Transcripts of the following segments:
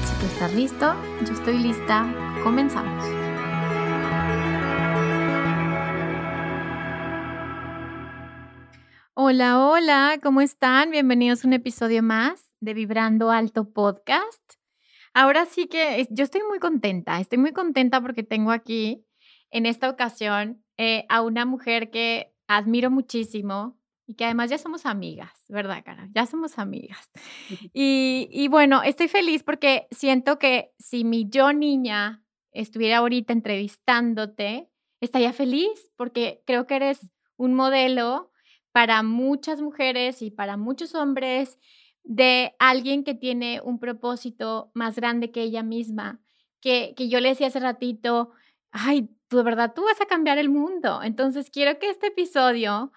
¿Tú estás listo? Yo estoy lista. Comenzamos. Hola, hola, ¿cómo están? Bienvenidos a un episodio más de Vibrando Alto Podcast. Ahora sí que yo estoy muy contenta, estoy muy contenta porque tengo aquí en esta ocasión eh, a una mujer que admiro muchísimo, y que además ya somos amigas, ¿verdad, Cara? Ya somos amigas. Y, y, bueno, estoy feliz porque siento que si mi yo niña estuviera ahorita entrevistándote, estaría feliz porque creo que eres un modelo para muchas mujeres y para muchos hombres de alguien que tiene un propósito más grande que ella misma, que, que yo le decía hace ratito, ay, tú de verdad, tú vas a cambiar el mundo. Entonces quiero que este episodio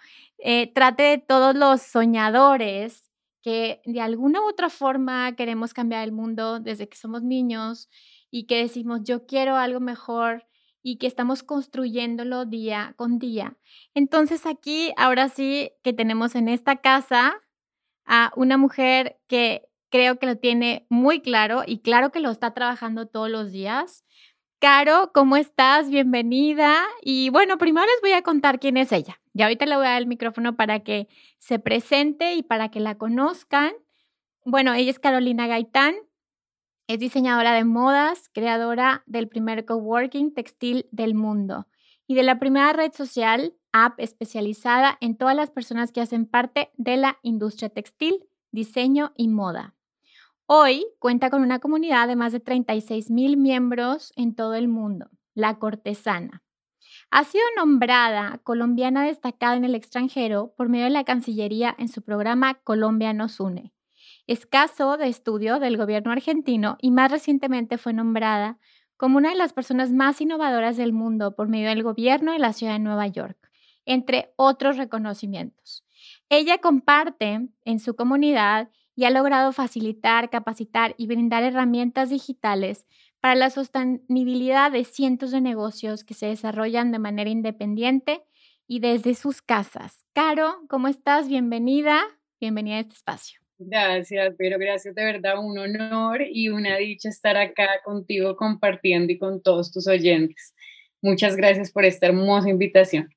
eh, trate de todos los soñadores que de alguna u otra forma queremos cambiar el mundo desde que somos niños y que decimos yo quiero algo mejor y que estamos construyéndolo día con día. Entonces aquí, ahora sí que tenemos en esta casa a una mujer que creo que lo tiene muy claro y claro que lo está trabajando todos los días. Caro, ¿cómo estás? Bienvenida. Y bueno, primero les voy a contar quién es ella. Y ahorita le voy a dar el micrófono para que se presente y para que la conozcan. Bueno, ella es Carolina Gaitán, es diseñadora de modas, creadora del primer coworking textil del mundo y de la primera red social, app especializada en todas las personas que hacen parte de la industria textil, diseño y moda. Hoy cuenta con una comunidad de más de 36 mil miembros en todo el mundo, la cortesana. Ha sido nombrada colombiana destacada en el extranjero por medio de la Cancillería en su programa Colombia nos une. Es caso de estudio del gobierno argentino y más recientemente fue nombrada como una de las personas más innovadoras del mundo por medio del gobierno de la ciudad de Nueva York, entre otros reconocimientos. Ella comparte en su comunidad y ha logrado facilitar, capacitar y brindar herramientas digitales para la sostenibilidad de cientos de negocios que se desarrollan de manera independiente y desde sus casas. Caro, ¿cómo estás? Bienvenida, bienvenida a este espacio. Gracias, pero gracias de verdad, un honor y una dicha estar acá contigo compartiendo y con todos tus oyentes. Muchas gracias por esta hermosa invitación.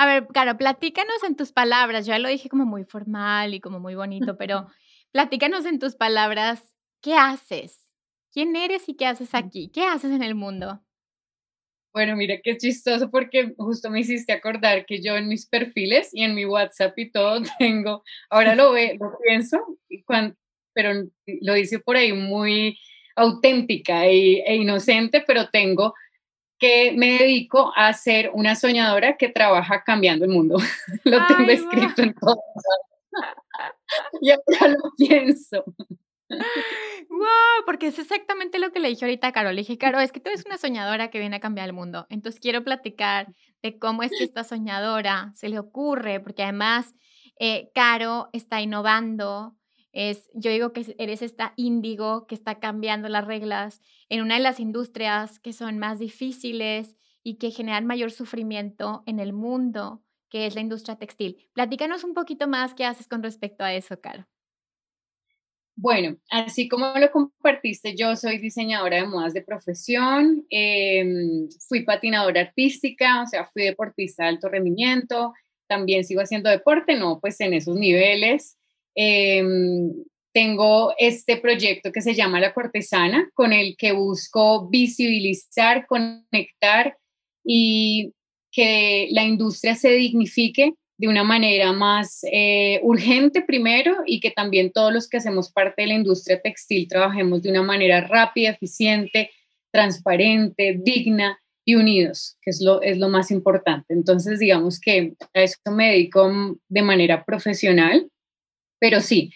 A ver, Caro, platícanos en tus palabras. Yo ya lo dije como muy formal y como muy bonito, pero platícanos en tus palabras, ¿qué haces? ¿Quién eres y qué haces aquí? ¿Qué haces en el mundo? Bueno, mira qué chistoso porque justo me hiciste acordar que yo en mis perfiles y en mi WhatsApp y todo tengo, ahora lo, ve, lo pienso, pero lo hice por ahí muy auténtica e, e, inocente, pero tengo que me dedico a ser una soñadora que trabaja cambiando el mundo. lo tengo escrito en todo. y ahora lo pienso wow, porque es exactamente lo que le dije ahorita a Caro. Le dije, Caro, es que tú eres una soñadora que viene a cambiar el mundo. Entonces quiero platicar de cómo es que esta soñadora se le ocurre, porque además eh, Caro está innovando. Es, yo digo que eres esta índigo que está cambiando las reglas en una de las industrias que son más difíciles y que generan mayor sufrimiento en el mundo, que es la industria textil. Platícanos un poquito más qué haces con respecto a eso, Caro. Bueno, así como lo compartiste, yo soy diseñadora de modas de profesión, em, fui patinadora artística, o sea, fui deportista de alto rendimiento, también sigo haciendo deporte, no pues en esos niveles. Em, tengo este proyecto que se llama La Cortesana, con el que busco visibilizar, conectar y que la industria se dignifique de una manera más eh, urgente primero y que también todos los que hacemos parte de la industria textil trabajemos de una manera rápida, eficiente, transparente, digna y unidos, que es lo, es lo más importante. Entonces, digamos que a eso me dedico de manera profesional, pero sí,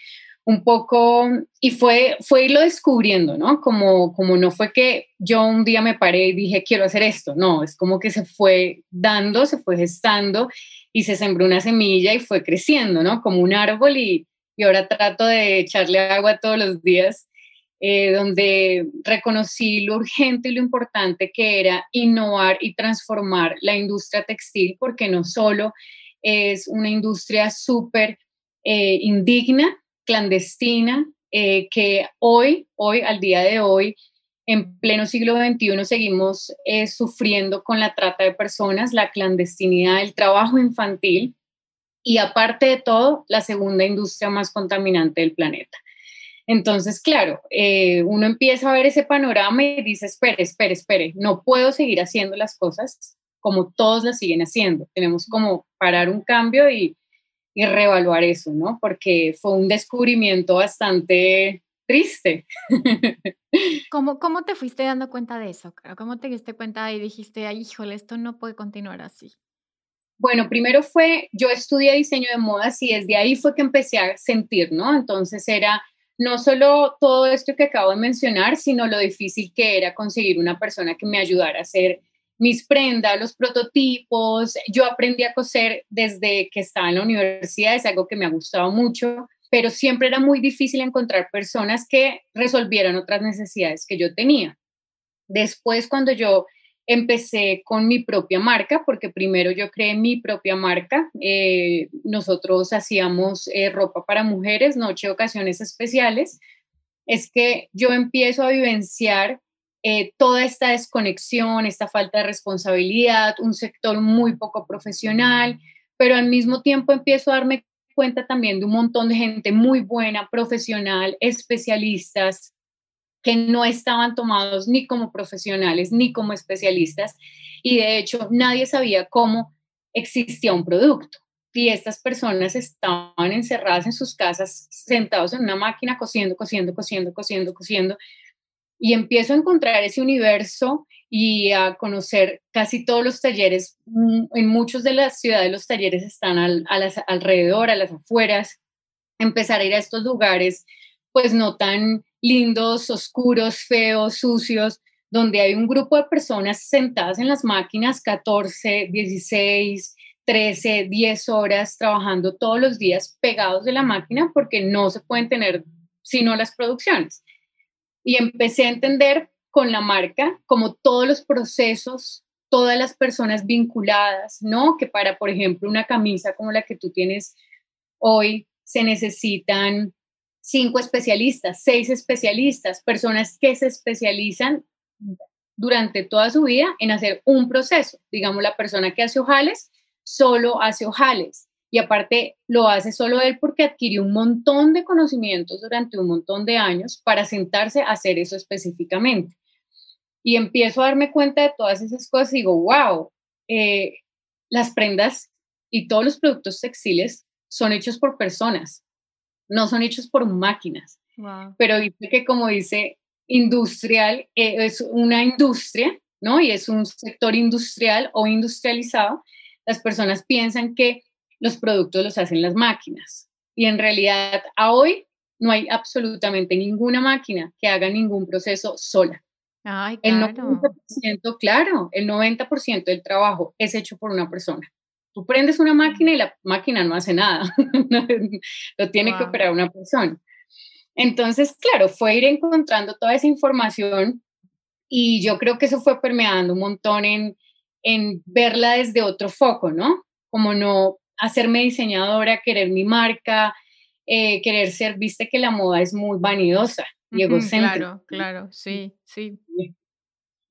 un poco, y fue, fue irlo descubriendo, ¿no? Como, como no fue que yo un día me paré y dije, quiero hacer esto, no, es como que se fue dando, se fue gestando y se sembró una semilla y fue creciendo, ¿no? Como un árbol y, y ahora trato de echarle agua todos los días, eh, donde reconocí lo urgente y lo importante que era innovar y transformar la industria textil, porque no solo es una industria súper eh, indigna, clandestina, eh, que hoy, hoy, al día de hoy, en pleno siglo XXI, seguimos eh, sufriendo con la trata de personas, la clandestinidad, el trabajo infantil y aparte de todo, la segunda industria más contaminante del planeta. Entonces, claro, uno empieza a ver ese panorama y dice, espere, espere, espere, no puedo seguir haciendo las cosas como todos las siguen haciendo. Tenemos como parar un cambio y, y reevaluar eso, ¿no? Porque fue un descubrimiento bastante triste. ¿Cómo, ¿Cómo te fuiste dando cuenta de eso? ¿Cómo te diste cuenta y dijiste, ay, híjole, esto no puede continuar así? Bueno, primero fue, yo estudié diseño de modas y desde ahí fue que empecé a sentir, ¿no? Entonces era no solo todo esto que acabo de mencionar, sino lo difícil que era conseguir una persona que me ayudara a hacer mis prendas, los prototipos. Yo aprendí a coser desde que estaba en la universidad, es algo que me ha gustado mucho, pero siempre era muy difícil encontrar personas que resolvieran otras necesidades que yo tenía. Después, cuando yo empecé con mi propia marca, porque primero yo creé mi propia marca. Eh, nosotros hacíamos eh, ropa para mujeres, noche, ocasiones especiales. Es que yo empiezo a vivenciar eh, toda esta desconexión, esta falta de responsabilidad, un sector muy poco profesional, pero al mismo tiempo empiezo a darme cuenta también de un montón de gente muy buena, profesional, especialistas, que no estaban tomados ni como profesionales ni como especialistas y de hecho nadie sabía cómo existía un producto. Y estas personas estaban encerradas en sus casas, sentados en una máquina, cosiendo, cosiendo, cosiendo, cosiendo, cosiendo, y empiezo a encontrar ese universo y a conocer casi todos los talleres. Mm, en muchas de las ciudades los talleres están a las, alrededor, a las afueras. Empezar a ir a estos lugares, pues no tan lindos, oscuros, feos, sucios, donde hay un grupo de personas sentadas en las máquinas 14, 16, 13, 10 horas trabajando todos los días pegados de la máquina porque no se pueden tener sino las producciones y empecé a entender con la marca como todos los procesos, todas las personas vinculadas, ¿no? Que para, por ejemplo, una camisa como la que tú tienes hoy, se necesitan cinco especialistas, seis especialistas, personas que se especializan durante toda su vida en hacer un proceso. Digamos, la persona que hace ojales solo hace ojales y aparte lo hace solo él porque adquirió un montón de conocimientos durante un montón de años para sentarse a hacer eso específicamente. Y empiezo a darme cuenta de todas esas cosas y digo, wow, eh, las prendas y todos los productos textiles son hechos por personas, no son hechos por máquinas. Pero dice que como dice, industrial eh, es una industria, ¿no? Y es un sector industrial o industrializado. Las personas piensan que los productos los hacen las máquinas. Y en realidad, a hoy no hay absolutamente ninguna máquina que haga ningún proceso sola. Ay, claro. El 90%, claro, el 90% del trabajo es hecho por una persona. Tú prendes una máquina y la máquina no hace nada. Lo tiene que operar una persona. Entonces, claro, fue ir encontrando toda esa información y yo creo que eso fue permeando un montón en, en verla desde otro foco, ¿no? Como no hacerme diseñadora, querer mi marca, eh, querer ser, viste que la moda es muy vanidosa y egocéntrica. Claro, claro, sí, sí.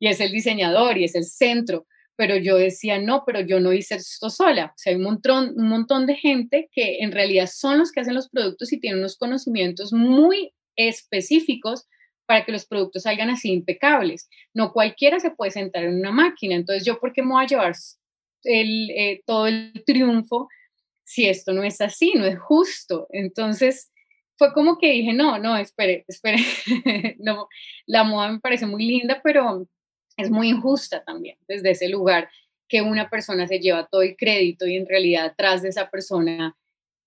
Y es el diseñador y es el centro, pero yo decía, no, pero yo no hice esto sola. O sea, hay un montón, un montón de gente que en realidad son los que hacen los productos y tienen unos conocimientos muy específicos para que los productos salgan así impecables. No cualquiera se puede sentar en una máquina. Entonces, ¿yo por qué me voy a llevar el, eh, todo el triunfo si esto no es así, no es justo? Entonces, fue como que dije, no, no, espere, espere. no, la moda me parece muy linda, pero es muy injusta también desde ese lugar que una persona se lleva todo el crédito y en realidad atrás de esa persona,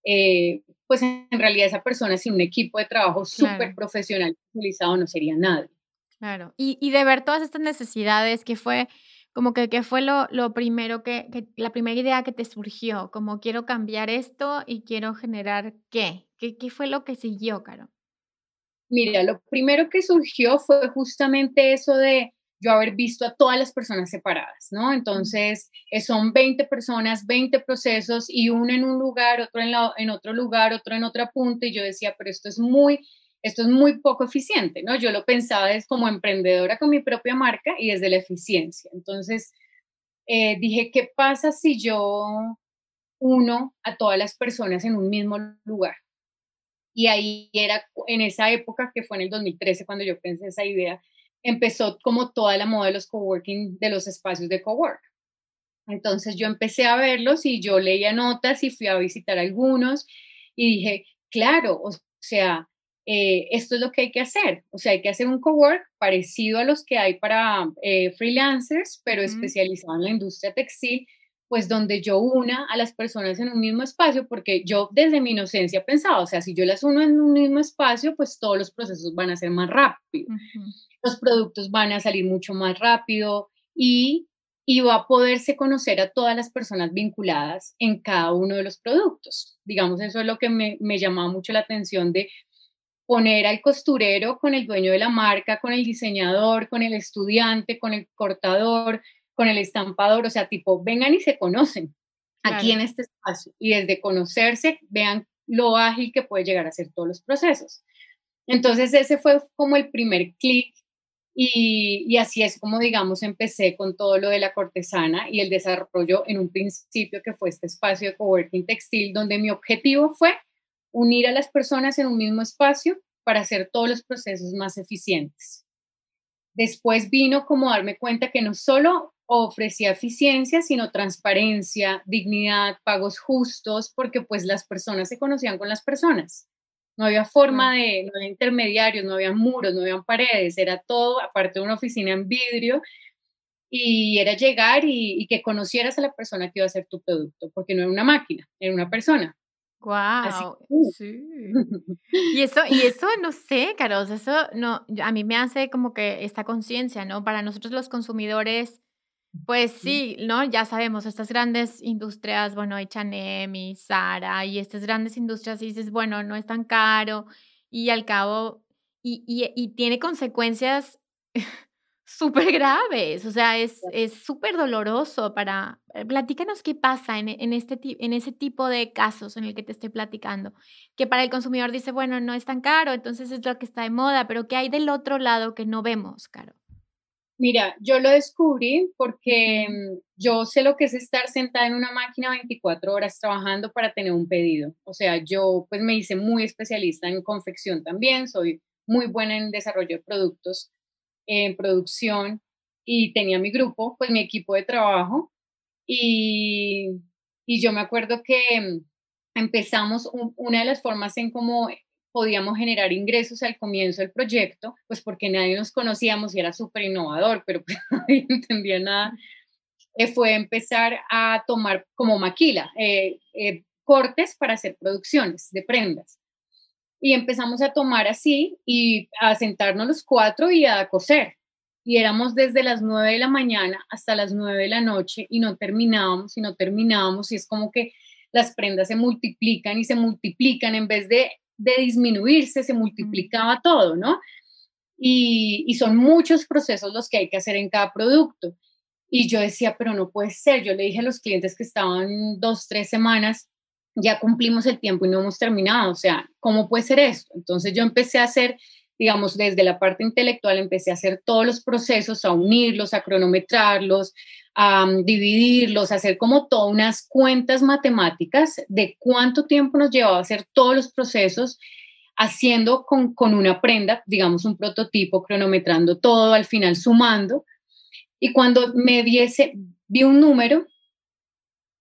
eh, pues en realidad esa persona sin un equipo de trabajo súper profesional utilizado no sería nadie. Claro, y, y, de ver todas estas necesidades, que fue como que, que fue lo, lo primero que, que, la primera idea que te surgió, como quiero cambiar esto y quiero generar qué, qué, qué fue lo que siguió, Caro. Mira, lo primero que surgió fue justamente eso de yo haber visto a todas las personas separadas, ¿no? Entonces, eh, son 20 personas, 20 procesos y uno en un lugar, otro en, la, en otro lugar, otro en otra punta y yo decía, pero esto es muy, esto es muy poco eficiente, ¿no? Yo lo pensaba es como emprendedora con mi propia marca y desde la eficiencia. Entonces, eh, dije, ¿qué pasa si yo uno a todas las personas en un mismo lugar? Y ahí era en esa época que fue en el 2013 cuando yo pensé esa idea, empezó como toda la moda de los coworking, de los espacios de cowork. Entonces yo empecé a verlos y yo leía notas y fui a visitar algunos y dije, claro, o sea, eh, esto es lo que hay que hacer. O sea, hay que hacer un cowork parecido a los que hay para eh, freelancers, pero especializado en la industria textil, pues donde yo una a las personas en un mismo espacio, porque yo desde mi inocencia pensaba, o sea, si yo las uno en un mismo espacio, pues todos los procesos van a ser más rápidos los productos van a salir mucho más rápido y, y va a poderse conocer a todas las personas vinculadas en cada uno de los productos. Digamos, eso es lo que me, me llamaba mucho la atención de poner al costurero con el dueño de la marca, con el diseñador, con el estudiante, con el cortador, con el estampador, o sea, tipo, vengan y se conocen aquí en este espacio y desde conocerse vean lo ágil que puede llegar a ser todos los procesos. Entonces ese fue como el primer clic y, así es como, digamos, empecé con todo lo de la cortesana y el desarrollo en un principio que fue este espacio de coworking textil, donde mi objetivo fue unir a las personas en un mismo espacio para hacer todos los procesos más eficientes. Después vino como darme cuenta que no solo ofrecía eficiencia, sino transparencia, dignidad, pagos justos, porque pues las personas se conocían con las personas. No había forma de, no había intermediarios, no había muros, no había paredes, era todo, aparte de una oficina en vidrio, y era llegar y, que conocieras a la persona que iba a hacer tu producto, porque no era una máquina, era una persona. Wow, sí. Y eso, y eso no sé, Carlos, eso no, a mí me hace como que esta conciencia, ¿no? Para nosotros los consumidores, pues sí, ¿no? Ya sabemos, estas grandes industrias, bueno, H&M y Zara y estas grandes industrias, y dices, bueno, no es tan caro y al cabo, y, y, tiene consecuencias súper graves, o sea, es súper doloroso para... Eh, platícanos qué pasa en, en, este, en ese tipo de casos en el que te estoy platicando, que para el consumidor dice, bueno, no es tan caro, entonces es lo que está de moda, pero ¿qué hay del otro lado que no vemos, Caro? Mira, yo lo descubrí porque mm, yo sé lo que es estar sentada en una máquina 24 horas trabajando para tener un pedido. O sea, yo pues me hice muy especialista en confección también, soy muy buena en desarrollo de productos, en producción y tenía mi grupo, pues mi equipo de trabajo y, y yo me acuerdo que mm, empezamos una de las formas en cómo podíamos generar ingresos al comienzo del proyecto, pues porque nadie nos conocíamos y era súper innovador, pero pues nadie entendía nada, eh, fue empezar a tomar como maquila eh, eh, cortes para hacer producciones de prendas. Y empezamos a tomar así y a sentarnos los cuatro y a coser. Y éramos desde las nueve de la mañana hasta las nueve de la noche y no terminábamos y no terminábamos y es como que las prendas se multiplican y se multiplican en vez de de disminuirse, se multiplicaba todo, ¿no? Y, son muchos procesos los que hay que hacer en cada producto. Y yo decía, pero no puede ser. Yo le dije a los clientes que estaban dos, tres semanas, ya cumplimos el tiempo y no hemos terminado. O sea, ¿cómo puede ser esto? Entonces yo empecé a hacer digamos, desde la parte intelectual empecé a hacer todos los procesos, a unirlos, a cronometrarlos, a um, dividirlos, a hacer como todas unas cuentas matemáticas de cuánto tiempo nos llevaba hacer todos los procesos, haciendo con, con una prenda, digamos, un prototipo, cronometrando todo, al final sumando. Y cuando me diese, vi un número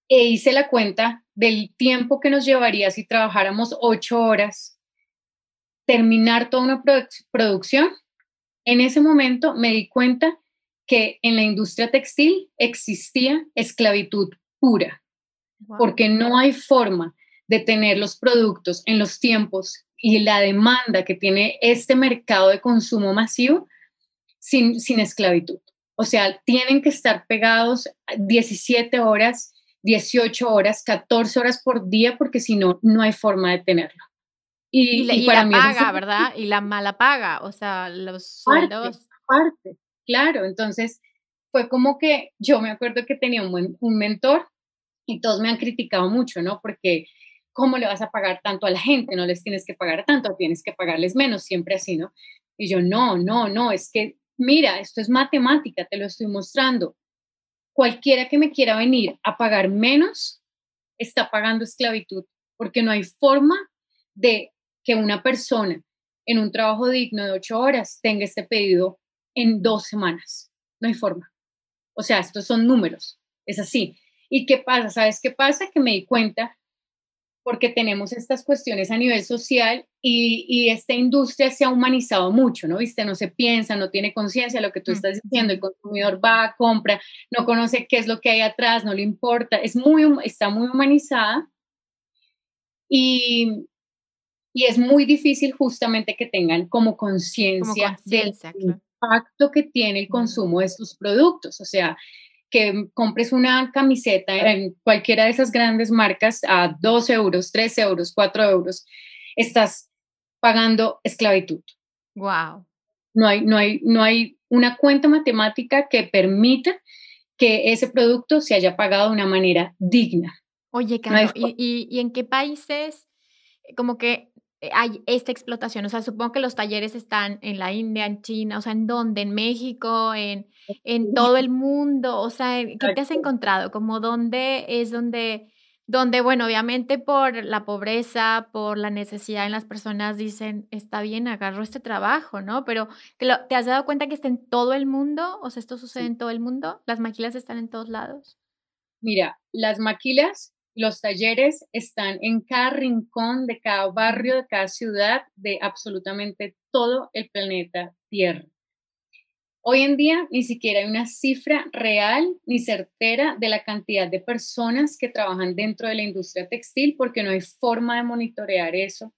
e hice la cuenta del tiempo que nos llevaría si trabajáramos ocho horas terminar toda una producción, en ese momento me di cuenta que en la industria textil existía esclavitud pura, porque no hay forma de tener los productos en los tiempos y la demanda que tiene este mercado de consumo masivo sin, sin esclavitud. O sea, tienen que estar pegados 17 horas, 18 horas, 14 horas por día, porque si no, no hay forma de tenerlo. Y, la paga, ¿verdad? Y la mala paga, o sea, los sueldos. Parte, claro. Entonces, fue como que yo me acuerdo que tenía un, un mentor y todos me han criticado mucho, ¿no? Porque, ¿cómo le vas a pagar tanto a la gente? No les tienes que pagar tanto, tienes que pagarles menos, siempre así, ¿no? Y yo, no, no, no, es que, mira, esto es matemática, te lo estoy mostrando. Cualquiera que me quiera venir a pagar menos, está pagando esclavitud, porque no hay forma de que una persona en un trabajo digno de ocho horas tenga este pedido en dos semanas. No hay forma. O sea, estos son números. Es así. ¿Y qué pasa? ¿Sabes qué pasa? Que me di cuenta porque tenemos estas cuestiones a nivel social y, esta industria se ha humanizado mucho, ¿no? Viste, no se piensa, no tiene conciencia lo que tú estás diciendo, el consumidor va, compra, no conoce qué es lo que hay atrás, no le importa, es muy, está muy humanizada y, y es muy difícil justamente que tengan como conciencia del impacto que tiene el consumo de estos productos. O sea, que compres una camiseta en cualquiera de esas grandes marcas a 2 euros, 3 euros, 4 euros, estás pagando esclavitud. Wow. No hay, no hay, no hay una cuenta matemática que permita que ese producto se haya pagado de una manera digna. Oye, Carlos, ¿y, y, en qué países como que hay esta explotación? O sea, supongo que los talleres están en la India, en China, o sea, ¿en dónde? ¿En México? ¿En, en todo el mundo? O sea, ¿qué te has encontrado? Como dónde es donde, donde, bueno, obviamente por la pobreza, por la necesidad en las personas dicen, está bien, agarro este trabajo, ¿no? Pero ¿te, ¿te has dado cuenta que está en todo el mundo? O sea, ¿esto sucede en todo el mundo? ¿Las maquilas están en todos lados? Mira, las maquilas los talleres están en cada rincón de cada barrio, de cada ciudad, de absolutamente todo el planeta Tierra. Hoy en día ni siquiera hay una cifra real ni certera de la cantidad de personas que trabajan dentro de la industria textil porque no hay forma de monitorear eso.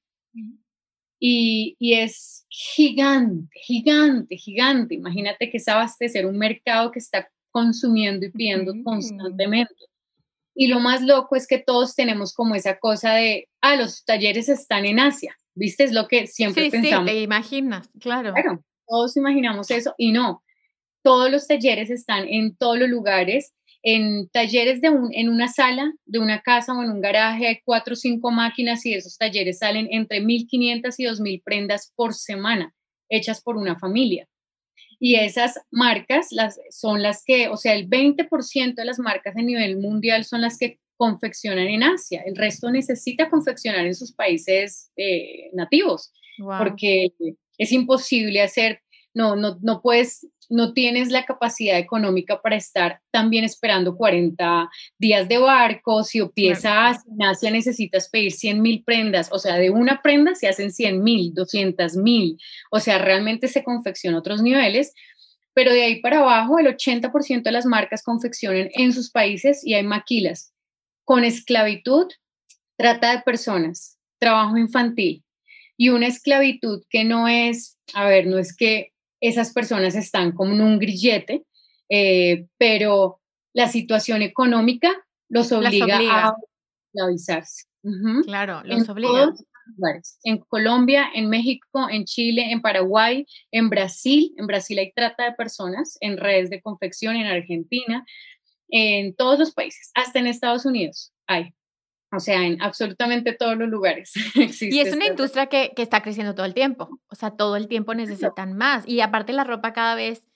Y, es gigante, gigante, gigante. Imagínate que es abastecer un mercado que está consumiendo y pidiendo constantemente. Y lo más loco es que todos tenemos como esa cosa de, ah, los talleres están en Asia, ¿viste? Es lo que siempre pensamos. Sí, te imaginas, claro. Claro, todos imaginamos eso y no. Todos los talleres están en todos los lugares, en talleres de un, en una sala de una casa o en un garaje hay cuatro o cinco máquinas y esos talleres salen entre 1.500 y 2.000 prendas por semana hechas por una familia. Y esas marcas las, son las que, o sea, el 20% de las marcas a nivel mundial son las que confeccionan en Asia. El resto necesita confeccionar en sus países eh, nativos, porque es imposible hacer, no, no, no puedes no tienes la capacidad económica para estar también esperando 40 días de barco, si empiezas en Asia necesitas pedir 100 mil prendas, o sea, de una prenda se hacen 100 mil, 200 mil, o sea, realmente se confecciona otros niveles, pero de ahí para abajo el 80% de las marcas confeccionan en sus países y hay maquilas. Con esclavitud, trata de personas, trabajo infantil. Y una esclavitud que no es, a ver, no es que esas personas están como en un grillete, eh, pero la situación económica los obliga, a esclavizarse. Claro, los obliga. En Colombia, en México, en Chile, en Paraguay, en Brasil. En Brasil hay trata de personas en redes de confección, en Argentina, en todos los países, hasta en Estados Unidos hay. O sea, en absolutamente todos los lugares existe. Y es una industria que, que, está creciendo todo el tiempo. O sea, todo el tiempo necesitan más. Y aparte la ropa cada vez,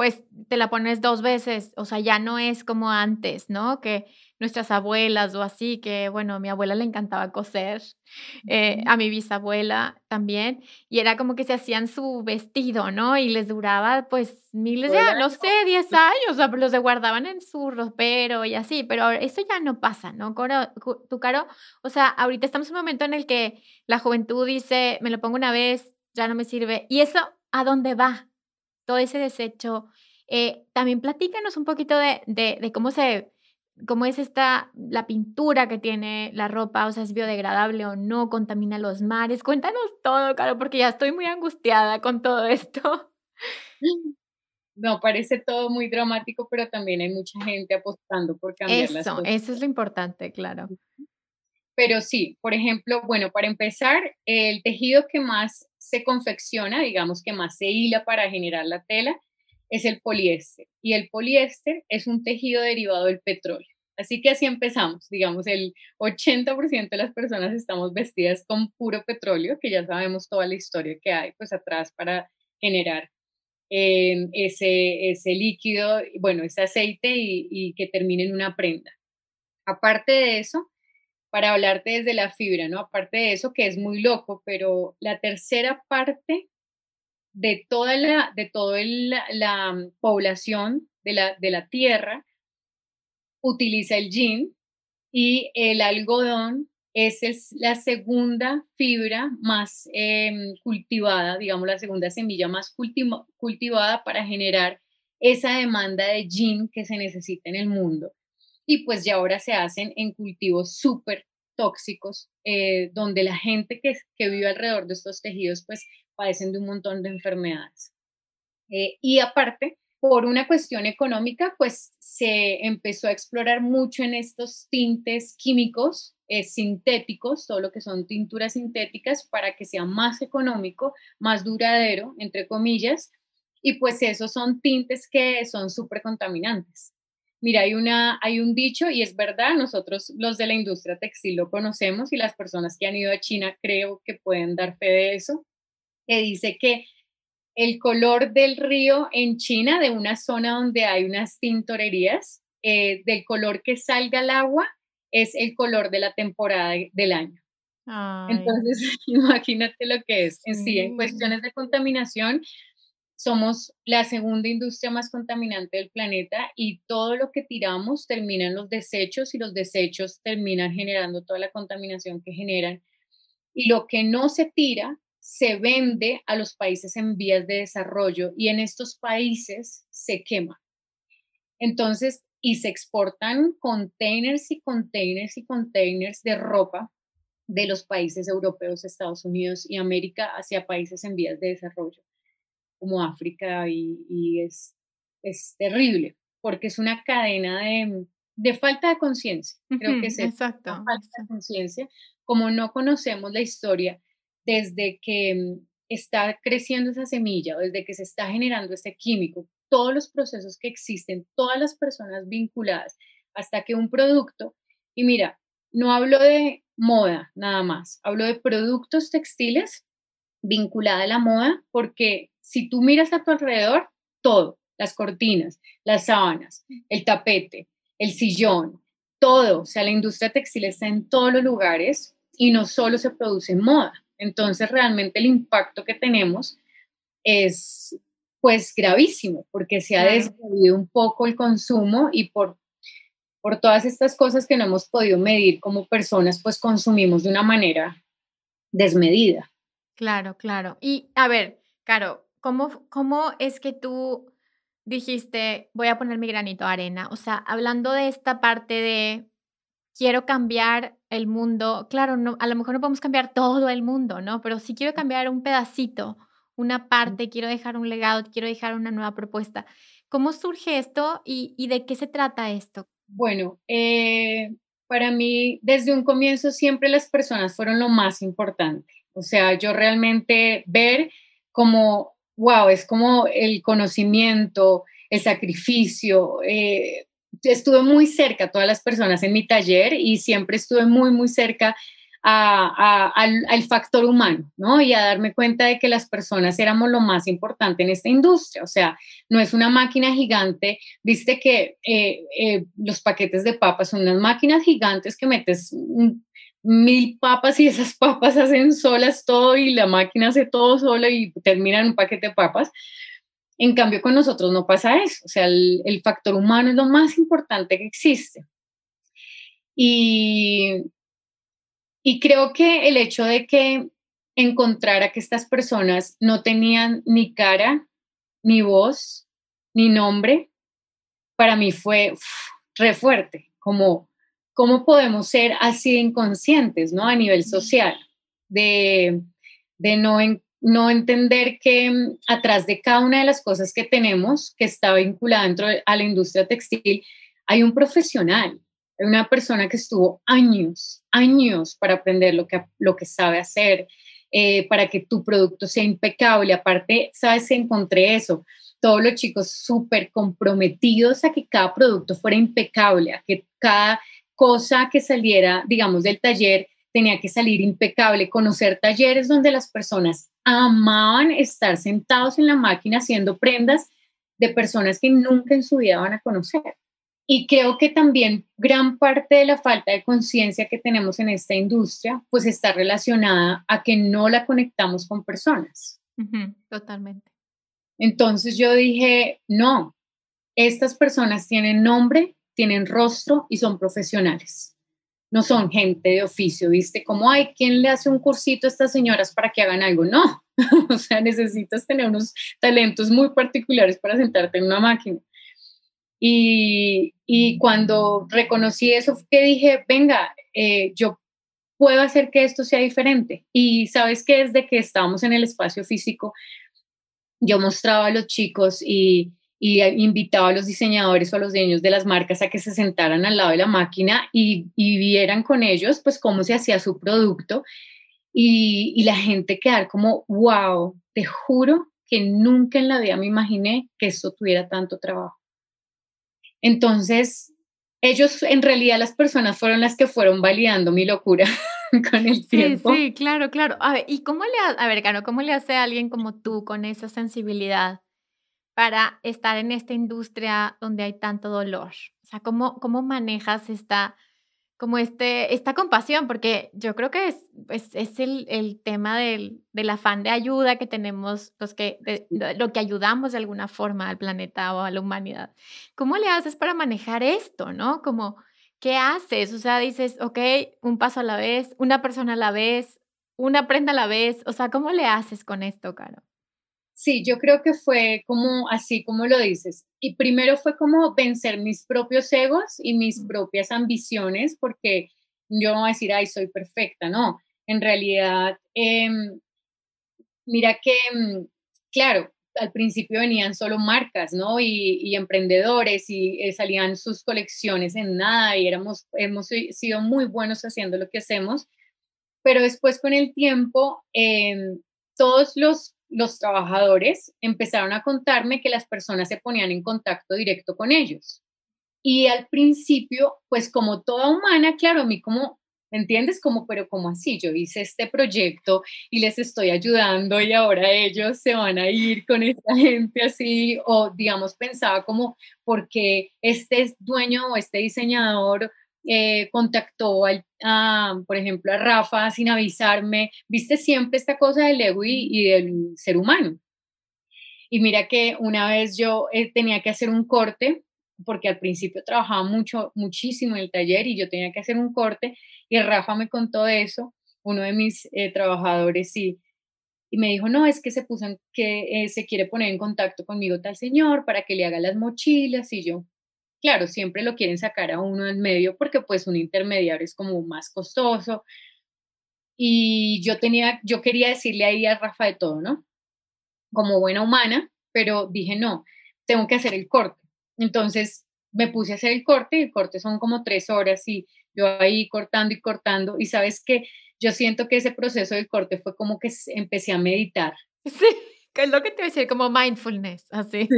pues te la pones dos veces. O sea, ya no es como antes, ¿no? Que nuestras abuelas o así, que bueno, a mi abuela le encantaba coser, eh, a mi bisabuela también, y era como que se hacían su vestido, ¿no? Y les duraba pues miles de años, no sé, 10 años, o sea, los guardaban en su ropero y así, pero eso ya no pasa, ¿no? tu caro, o sea, ahorita estamos en un momento en el que la juventud dice, me lo pongo una vez, ya no me sirve, y eso, ¿a dónde va? Todo ese desecho. Eh, también platícanos un poquito de, de, de cómo se cómo es esta, la pintura que tiene la ropa, o sea, es biodegradable o no, contamina los mares. Cuéntanos todo, Caro, porque ya estoy muy angustiada con todo esto. No, parece todo muy dramático, pero también hay mucha gente apostando por cambiar eso, las cosas. Eso es lo importante, claro. Pero sí, por ejemplo, bueno, para empezar, el tejido que más se confecciona, digamos que más se hila para generar la tela, es el poliéster. Y el poliéster es un tejido derivado del petróleo. Así que así empezamos, digamos, el 80% de las personas estamos vestidas con puro petróleo, que ya sabemos toda la historia que hay pues atrás para generar eh, ese, ese líquido, bueno, ese aceite y, y que termine en una prenda. Aparte de eso, para hablarte desde la fibra, ¿no? Aparte de eso, que es muy loco, pero la tercera parte de toda la, de toda la, mm, población de la, de la tierra utiliza el jean y el algodón es, es la segunda fibra más em, cultivada, digamos la segunda semilla más cultivada para generar esa demanda de jean que se necesita en el mundo. Y pues ya ahora se hacen en cultivos súper tóxicos, eh, donde la gente que, que vive alrededor de estos tejidos pues padecen de un montón de enfermedades. Eh, y aparte, por una cuestión económica, pues se empezó a explorar mucho en estos tintes químicos eh, sintéticos, todo lo que son tinturas sintéticas, para que sea más económico, más duradero, entre comillas, y pues esos son tintes que son súper contaminantes. Mira, hay, una, hay un dicho y es verdad, nosotros los de la industria textil lo conocemos y las personas que han ido a China creo que pueden dar fe de eso, que dice que el color del río en China, de una zona donde hay unas tintorerías, eh, del color que salga el agua, es el color de la temporada del año. Entonces, imagínate lo que es. En sí, en cuestiones de contaminación, somos la segunda industria más contaminante del planeta y todo lo que tiramos termina en los desechos y los desechos terminan generando toda la contaminación que generan. Y lo que no se tira se vende a los países en vías de desarrollo y en estos países se quema. Entonces, y se exportan containers y containers y containers de ropa de los países europeos, Estados Unidos y América hacia países en vías de desarrollo, como África, y, es, es terrible, porque es una cadena de, falta de conciencia, creo que es exacto, falta de conciencia, como no conocemos la historia desde que mm, está creciendo esa semilla o desde que se está generando ese químico, todos los procesos que existen, todas las personas vinculadas, hasta que un producto, y mira, no hablo de moda nada más, hablo de productos textiles vinculados a la moda, porque si tú miras a tu alrededor, todo, las cortinas, las sábanas, el tapete, el sillón, todo, o sea, la industria textil está en todos los lugares y no solo se produce moda, entonces, realmente el impacto que tenemos es pues gravísimo, porque se ha desmedido un poco el consumo y por, por todas estas cosas que no hemos podido medir como personas, pues consumimos de una manera desmedida. Claro, claro. Y a ver, Caro, ¿cómo, cómo es que tú dijiste, voy a poner mi granito de arena? O sea, hablando de esta parte de quiero cambiar el mundo, claro, no, a lo mejor no podemos cambiar todo el mundo, ¿no? Pero si quiero cambiar un pedacito, una parte, quiero dejar un legado, quiero dejar una nueva propuesta. ¿Cómo surge esto y, de qué se trata esto? Bueno, eh, para mí desde un comienzo siempre las personas fueron lo más importante. O sea, yo realmente ver como, wow, es como el conocimiento, el sacrificio, eh, estuve muy cerca todas las personas en mi taller y siempre estuve muy, muy cerca al, factor humano, ¿no? Y a darme cuenta de que las personas éramos lo más importante en esta industria. O sea, no es una máquina gigante. Viste que eh, eh, los paquetes de papas son unas máquinas gigantes que metes mil papas y esas papas hacen solas todo y la máquina hace todo sola y termina en un paquete de papas. En cambio, con nosotros no pasa eso. O sea, el, factor humano es lo más importante que existe. Y, y creo que el hecho de que encontrara que estas personas no tenían ni cara, ni voz, ni nombre, para mí fue re fuerte, como cómo podemos ser así inconscientes, ¿no? A nivel social, de, de no, no entender que mm, atrás de cada una de las cosas que tenemos, que está vinculada dentro a la industria textil, hay un profesional, una persona que estuvo años, años para aprender lo que, lo que sabe hacer, eh, para que tu producto sea impecable. Aparte, sabes, encontré eso, todos los chicos súper comprometidos a que cada producto fuera impecable, a que cada cosa que saliera, digamos, del taller tenía que salir impecable, conocer talleres donde las personas amaban estar sentados en la máquina haciendo prendas de personas que nunca en su vida van a conocer. Y creo que también gran parte de la falta de conciencia que tenemos en esta industria, pues está relacionada a que no la conectamos con personas. totalmente. Entonces yo dije, no, estas personas tienen nombre, tienen rostro y son profesionales. No son gente de oficio, ¿viste? Como, hay ¿quién le hace un cursito a estas señoras para que hagan algo? No, o sea, necesitas tener unos talentos muy particulares para sentarte en una máquina. Y, cuando reconocí eso, que dije, venga, eh, yo puedo hacer que esto sea diferente. Y sabes que desde que estábamos en el espacio físico, yo mostraba a los chicos y, invitaba a los diseñadores o a los dueños de las marcas a que se sentaran al lado de la máquina y, vieran con ellos pues cómo se hacía su producto y, y la gente quedar como, wow, te juro que nunca en la vida me imaginé que esto tuviera tanto trabajo. Entonces, ellos, en realidad, las personas fueron las que fueron validando mi locura con el tiempo. Sí, sí, claro, claro. A ver, ¿y cómo le, a ver, Caro, cómo le hace a alguien como tú con esa sensibilidad para estar en esta industria donde hay tanto dolor? O sea, ¿cómo, cómo manejas esta como este, esta compasión, porque yo creo que es, pues, es el, el, tema del, del, afán de ayuda que tenemos, los que, lo que ayudamos de alguna forma al planeta o a la humanidad. ¿Cómo le haces para manejar esto, no? Como, ¿qué haces? O sea, dices, ok, un paso a la vez, una persona a la vez, una prenda a la vez, o sea, ¿cómo le haces con esto, Caro? Sí, yo creo que fue como así como lo dices. Y primero fue como vencer mis propios egos y mis propias ambiciones, porque yo no voy a decir, ay, soy perfecta, no. En realidad, em, mira que, em, claro, al principio venían solo marcas, ¿no? Y, emprendedores y eh, salían sus colecciones en nada y éramos, hemos sido muy buenos haciendo lo que hacemos, pero después con el tiempo, em, todos los los trabajadores empezaron a contarme que las personas se ponían en contacto directo con ellos. Y al principio, pues como toda humana, claro, a mí como, ¿entiendes? Como, pero como así, yo hice este proyecto y les estoy ayudando y ahora ellos se van a ir con esta gente así, o digamos, pensaba como, porque este dueño o este diseñador eh, contactó, a, por ejemplo, a Rafa sin avisarme. Viste siempre esta cosa del ego y, del ser humano. Y mira que una vez yo eh, tenía que hacer un corte, porque al principio trabajaba mucho, muchísimo en el taller y yo tenía que hacer un corte y Rafa me contó eso, uno de mis eh, trabajadores, y, y me dijo, no, es que se puso que se quiere poner en contacto conmigo tal señor para que le haga las mochilas y yo, claro, siempre lo quieren sacar a uno en medio porque pues un intermediario es como más costoso. Y yo tenía, yo quería decirle ahí a Rafa de todo, ¿no? Como buena humana, pero dije, no, tengo que hacer el corte. Entonces me puse a hacer el corte, el corte son como tres horas y yo ahí cortando y cortando. Y sabes que yo siento que ese proceso del corte fue como que empecé a meditar. Sí, que es lo que te voy a decir, como mindfulness, así.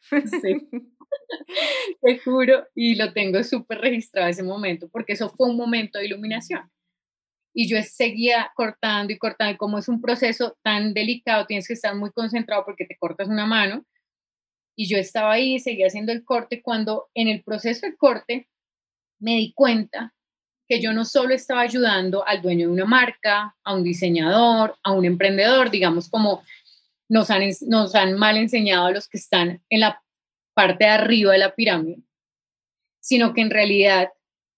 Sí, sí. Te juro, y lo tengo súper registrado ese momento, porque eso fue un momento de iluminación. Y yo seguía cortando y cortando, y como es un proceso tan delicado, tienes que estar muy concentrado porque te cortas una mano. Y yo estaba ahí, seguía haciendo el corte, cuando en el proceso de corte me di cuenta que yo no solo estaba ayudando al dueño de una marca, a un diseñador, a un emprendedor, digamos como nos han, nos han mal enseñado a los que están en la parte de arriba de la pirámide, sino que en realidad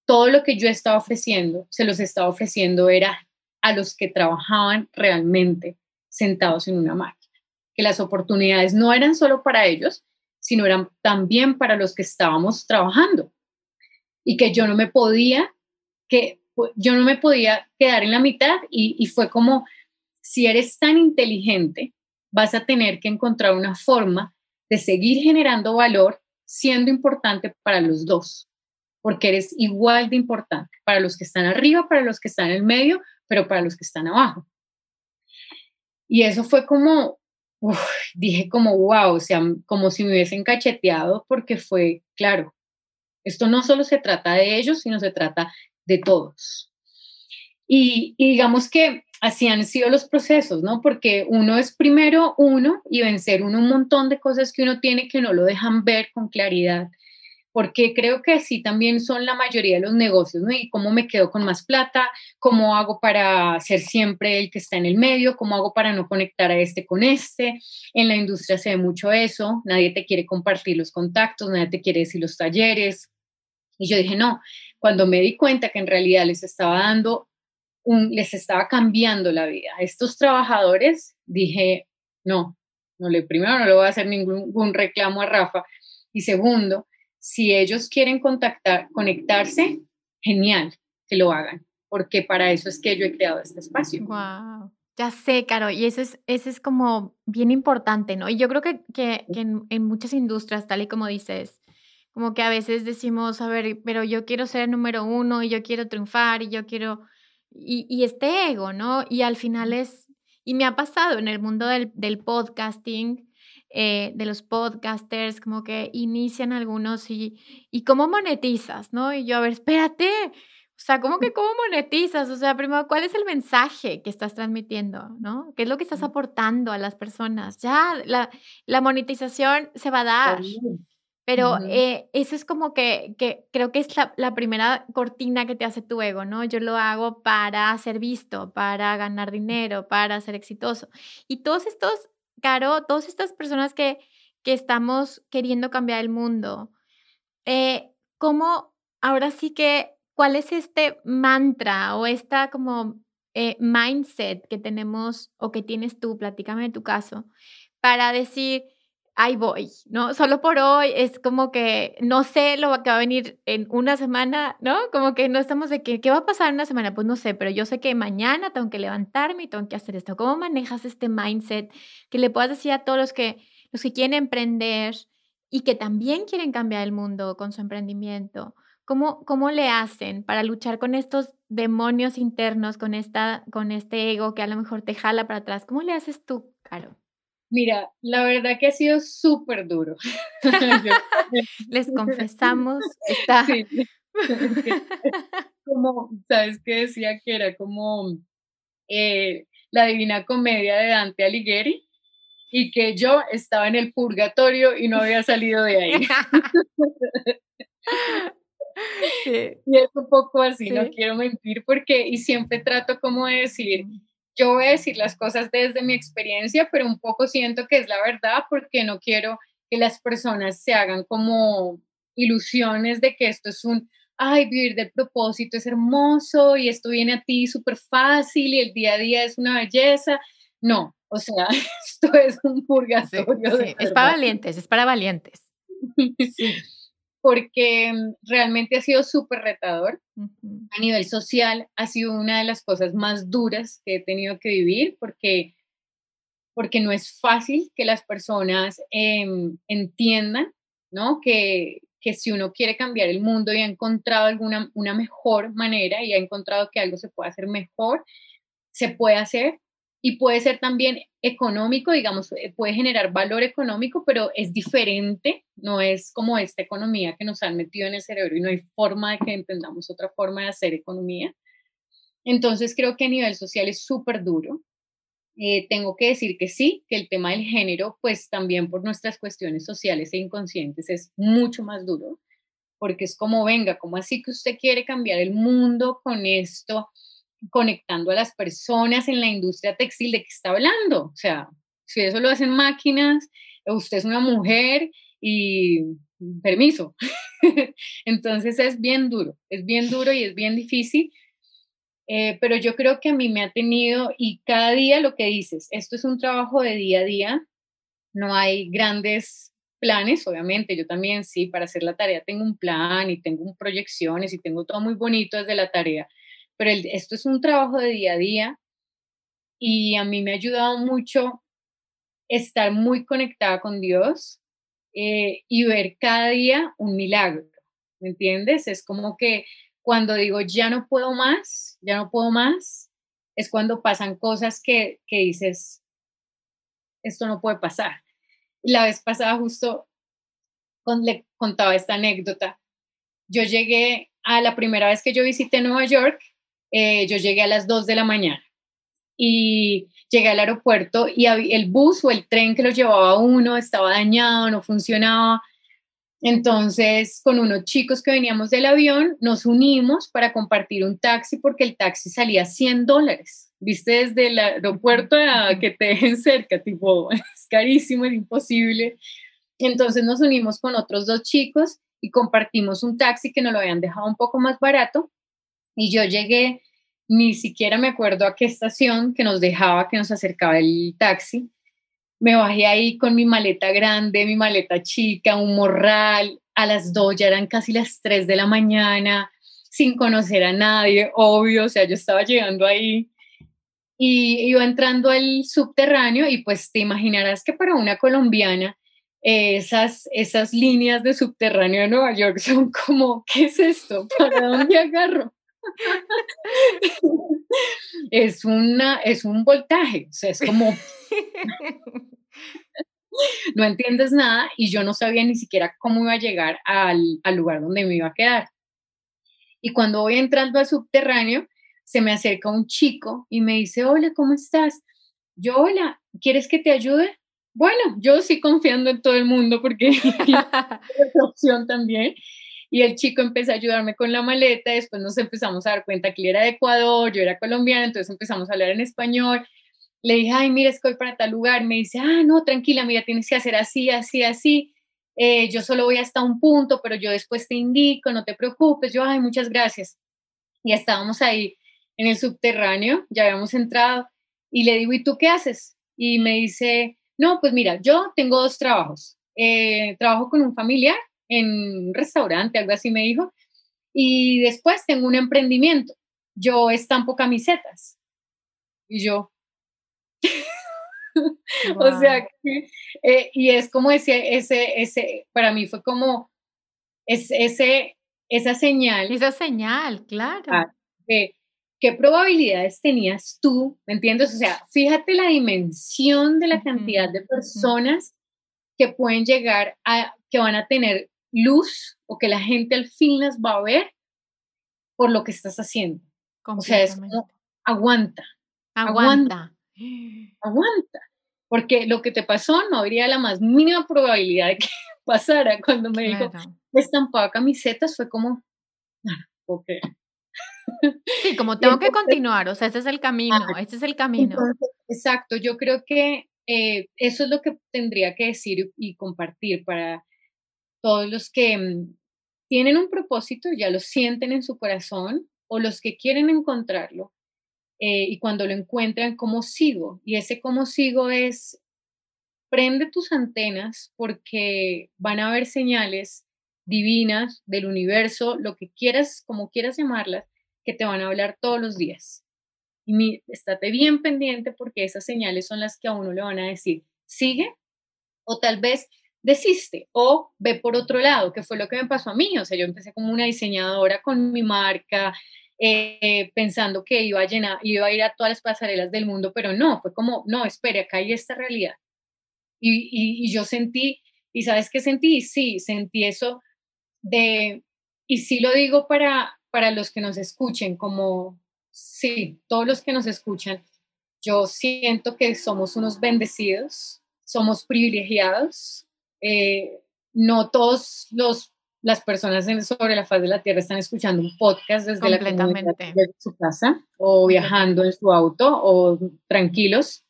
todo lo que yo estaba ofreciendo, se los estaba ofreciendo era a los que trabajaban realmente sentados en una máquina, que las oportunidades no eran solo para ellos, sino eran también para los que estábamos trabajando. Y que yo no me podía que yo no me podía quedar en la mitad y, y fue como si eres tan inteligente vas a tener que encontrar una forma de seguir generando valor siendo importante para los dos, porque eres igual de importante para los que están arriba, para los que están en el medio, pero para los que están abajo. Y eso fue como, dije como, wow, o sea, como si me hubiesen cacheteado, porque fue, claro, esto no solo se trata de ellos, sino se trata de todos. Y digamos que así han sido los procesos, ¿no? Porque uno es primero uno y vencer uno un montón de cosas que uno tiene que no lo dejan ver con claridad. Porque creo que así también son la mayoría de los negocios, ¿no? Y cómo me quedo con más plata, cómo hago para ser siempre el que está en el medio, cómo hago para no conectar a este con este. En la industria se ve mucho eso, nadie te quiere compartir los contactos, nadie te quiere decir los talleres. Y yo dije, no, cuando me di cuenta que en realidad les estaba dando les estaba cambiando la vida. A estos trabajadores dije, no, no le, primero no le voy a hacer ningún, reclamo a Rafa. Y segundo, si ellos quieren contactar, conectarse, genial que lo hagan, porque para eso es que yo he creado este espacio. Wow. Ya sé, Caro, y eso es, eso es como bien importante, ¿no? Y yo creo que, que, en, en, muchas industrias, tal y como dices, como que a veces decimos, a ver, pero yo quiero ser el número uno y yo quiero triunfar y yo quiero y, este ego, ¿no? Y al final es, y me ha pasado en el mundo del, del podcasting, eh, de los podcasters, como que inician algunos y, y cómo monetizas, ¿no? Y yo, a ver, espérate, o sea, ¿cómo que cómo monetizas? O sea, primero, ¿cuál es el mensaje que estás transmitiendo? ¿No? ¿Qué es lo que estás aportando a las personas? Ya, la, la monetización se va a dar. Pero eh, eso es como que, que creo que es la, la, primera cortina que te hace tu ego, ¿no? Yo lo hago para ser visto, para ganar dinero, para ser exitoso. Y todos estos, Caro, todas estas personas que, que estamos queriendo cambiar el mundo, eh, ¿cómo ahora sí que, cuál es este mantra o esta como eh, mindset que tenemos o que tienes tú, platícame de tu caso, para decir, ahí voy, ¿no? Solo por hoy es como que no sé lo que va a venir en una semana, ¿no? Como que no estamos de que, ¿qué va a pasar en una semana? Pues no sé, pero yo sé que mañana tengo que levantarme y tengo que hacer esto. ¿Cómo manejas este mindset que le puedas decir a todos los que, los que quieren emprender y que también quieren cambiar el mundo con su emprendimiento? ¿Cómo, cómo le hacen para luchar con estos demonios internos, con, esta, con este ego que a lo mejor te jala para atrás? ¿Cómo le haces tú, Caro? Mira, la verdad que ha sido súper duro. Les confesamos, está... como, ¿sabes qué decía? Que era como eh, la divina comedia de Dante Alighieri y que yo estaba en el purgatorio y no había salido de ahí. Y es un poco así, no quiero mentir, porque, y siempre trato como de decir, yo voy a decir las cosas desde mi experiencia, pero un poco siento que es la verdad porque no quiero que las personas se hagan como ilusiones de que esto es un, ay, vivir del propósito es hermoso y esto viene a ti súper fácil y el día a día es una belleza. No, o sea, esto es un purgatorio. es para valientes, es para valientes. Sí porque mm, realmente ha sido súper retador. A nivel social ha sido una de las cosas más duras que he tenido que vivir porque, porque no es fácil que las personas em, entiendan, ¿no? Que, que si uno quiere cambiar el mundo y ha encontrado alguna una mejor manera y ha encontrado que algo se puede hacer mejor, se puede hacer y puede ser también económico, digamos, eh, puede generar valor económico, pero es diferente, no es como esta economía que nos han metido en el cerebro y no hay forma de que entendamos otra forma de hacer economía. Entonces creo que a nivel social es súper duro. Eh, tengo que decir que sí, que el tema del género, pues también por nuestras cuestiones sociales e inconscientes es mucho más duro, porque es como, venga, ¿cómo así que usted quiere cambiar el mundo con esto? Conectando a las personas en la industria textil, ¿de qué está hablando? O sea, si eso lo hacen máquinas, usted es una mujer y permiso. Entonces es bien duro, es bien duro y es bien difícil, eh, pero yo creo que a mí me ha tenido, y cada día lo que dices, esto es un trabajo de día a día, no hay grandes planes, obviamente, yo también sí, para hacer la tarea tengo un plan y tengo proyecciones y tengo todo muy bonito desde la tarea, pero esto es un trabajo de día a día y a mí me ha ayudado mucho estar muy conectada con Dios eh, y ver cada día un milagro, ¿me entiendes? Es como que cuando digo ya no puedo más, ya no puedo más, es cuando pasan cosas que, que dices, esto no puede pasar. La vez pasada justo le contaba esta anécdota. Yo llegué a la primera vez que yo visité Nueva York, eh, yo llegué a las 2 de la mañana y llegué al aeropuerto y el bus o el tren que lo llevaba uno estaba dañado, no funcionaba. Entonces, con unos chicos que veníamos del avión, nos unimos para compartir un taxi porque el taxi salía 100 dólares. Viste, desde el aeropuerto a que te dejen cerca, tipo, es carísimo, es imposible. Entonces nos unimos con otros dos chicos y compartimos un taxi que nos lo habían dejado un poco más barato y yo llegué, ni siquiera me acuerdo a qué estación que nos dejaba, que nos acercaba el taxi. Me bajé ahí con mi maleta grande, mi maleta chica, un morral. A las dos ya eran casi las tres de la mañana, sin conocer a nadie, obvio. O sea, yo estaba llegando ahí y iba entrando al subterráneo y pues te imaginarás que para una colombiana esas, esas líneas de subterráneo de Nueva York son como, ¿qué es esto? ¿Para dónde agarro? Es, una, es un voltaje, o sea, es como... no entiendes nada y yo no sabía ni siquiera cómo iba a llegar al, al lugar donde me iba a quedar. Y cuando voy entrando al subterráneo, se me acerca un chico y me dice, hola, ¿cómo estás? Yo, hola, ¿quieres que te ayude? Bueno, yo sí confiando en todo el mundo porque es opción también. Y el chico empezó a ayudarme con la maleta, después nos empezamos a dar cuenta que él era de Ecuador, yo era colombiana, entonces empezamos a hablar en español. Le dije, ay, mira, es que voy para tal lugar. Me dice, ah, no, tranquila, mira, tienes que hacer así, así, así. Eh, yo solo voy hasta un punto, pero yo después te indico, no te preocupes. Yo, ay, muchas gracias. Y estábamos ahí en el subterráneo, ya habíamos entrado, y le digo, ¿y tú qué haces? Y me dice, no, pues mira, yo tengo dos trabajos. Eh, trabajo con un familiar en un restaurante, algo así me dijo. Y después tengo un emprendimiento. Yo estampo camisetas. Y yo. o sea, eh, y es como ese, ese, ese, para mí fue como es, ese, esa señal. Esa señal, claro. Ah, de qué probabilidades tenías tú, ¿me entiendes? O sea, fíjate la dimensión de la cantidad de personas que pueden llegar a, que van a tener luz o que la gente al fin las va a ver por lo que estás haciendo. O sea, es como, aguanta, aguanta, aguanta, porque lo que te pasó no habría la más mínima probabilidad de que pasara. Cuando me dijo, estampaba camisetas, fue como, ah, ok. Sí, como tengo que continuar, o sea, ese es el camino, este es el camino. exacto, yo creo que eh, eso es lo que tendría que decir y compartir para todos los que mm, tienen un propósito, ya lo sienten en su corazón, o los que quieren encontrarlo, eh, y cuando lo encuentran, ¿cómo sigo? Y ese cómo sigo es, prende tus antenas porque van a haber señales divinas del universo, lo que quieras, como quieras llamarlas, que te van a hablar todos los días. Y estate bien pendiente porque esas señales son las que a uno le van a decir, sigue, o tal vez desiste o ve por otro lado, que fue lo que me pasó a mí. O sea, yo empecé como una diseñadora con mi marca, eh, pensando que iba a llenar, iba a ir a todas las pasarelas del mundo, pero no, fue como, no, espere, acá hay esta realidad. Y, y yo sentí, ¿y sabes qué sentí? Sí, sentí eso de, y sí lo digo para, para los que nos escuchen, como, sí, todos los que nos escuchan, yo siento que somos unos bendecidos, somos privilegiados. Eh, no todos los las personas sobre la faz de la Tierra están escuchando un podcast desde la de su casa o viajando en su auto o tranquilos.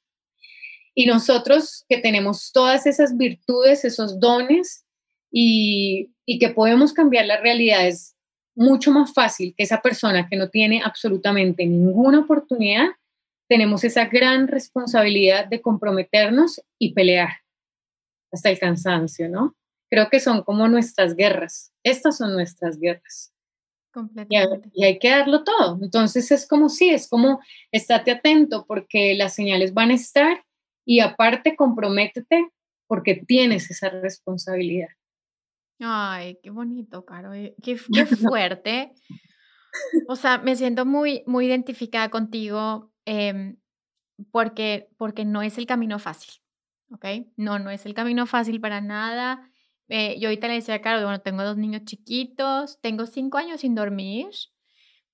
Y nosotros que tenemos todas esas virtudes, esos dones y, y que podemos cambiar la realidad es mucho más fácil que esa persona que no tiene absolutamente ninguna oportunidad tenemos esa gran responsabilidad de comprometernos y pelear hasta el cansancio, ¿no? Creo que son como nuestras guerras. Estas son nuestras guerras. Completamente. Y hay, que darlo todo. Entonces es como si, es como estate atento porque las señales van a estar y aparte comprométete porque tienes esa responsabilidad. Ay, qué bonito, Caro. Eh, qué, qué fuerte. O sea, me siento muy, muy identificada contigo Em, porque, porque no es el camino fácil, ¿ok? No, no es el camino fácil para nada. Eh, yo ahorita le decía, claro, bueno, tengo dos niños chiquitos, tengo cinco años sin dormir.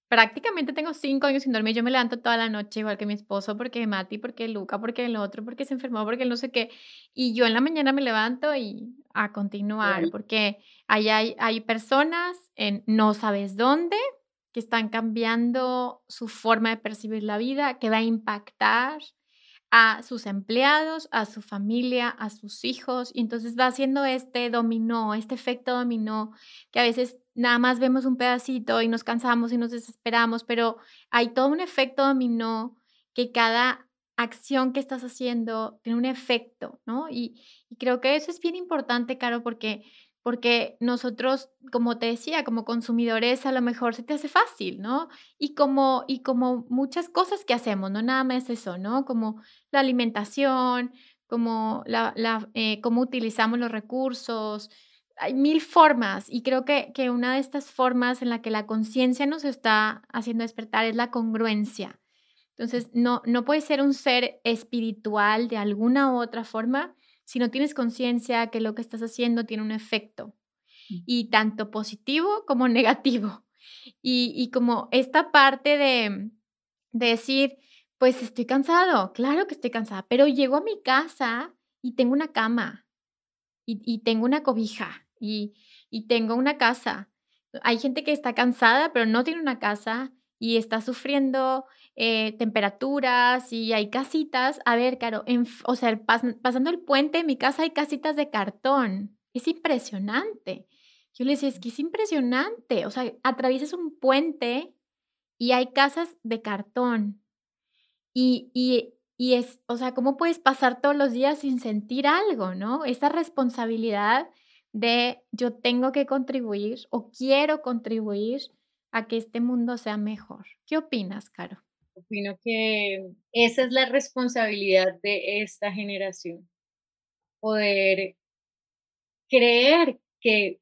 Prácticamente tengo cinco años sin dormir. Yo me levanto toda la noche, igual que mi esposo, porque Mati, porque Luca, porque el otro, porque se enfermó, porque no sé qué. Y yo en la mañana me levanto y a continuar, porque ahí hay, hay personas en no sabes dónde, que están cambiando su forma de percibir la vida, que va a impactar a sus empleados, a su familia, a sus hijos, y entonces va haciendo este dominó, este efecto dominó, que a veces nada más vemos un pedacito y nos cansamos y nos desesperamos, pero hay todo un efecto dominó que cada acción que estás haciendo tiene un efecto, ¿no? Y, y creo que eso es bien importante, Caro, porque porque nosotros, como te decía, como consumidores a lo mejor se te hace fácil, ¿no? Y como, y como muchas cosas que hacemos, no nada más eso, ¿no? Como la alimentación, como la, la eh, utilizamos los recursos, hay mil formas y creo que, que una de estas formas en la que la conciencia nos está haciendo despertar es la congruencia. Entonces, no, no puede ser un ser espiritual de alguna u otra forma si no tienes conciencia que lo que estás haciendo tiene un efecto, mm. y tanto positivo como negativo. Y, como esta parte de, decir, pues estoy cansado, claro que estoy cansada, pero llego a mi casa y tengo una cama, y, tengo una cobija, y, y tengo una casa. Hay gente que está cansada, pero no tiene una casa y está sufriendo eh, temperaturas y hay casitas. A ver, Caro, o sea, pasando el puente, en mi casa hay casitas de cartón. Es impresionante. Yo le decía, es que es impresionante. O sea, atraviesas un puente y hay casas de cartón. Y, y, y es, o sea, ¿cómo puedes pasar todos los días sin sentir algo, no? Esa responsabilidad de yo tengo que contribuir o quiero contribuir a que este mundo sea mejor. ¿Qué opinas, Caro? Opino que esa es la responsabilidad de esta generación, poder creer que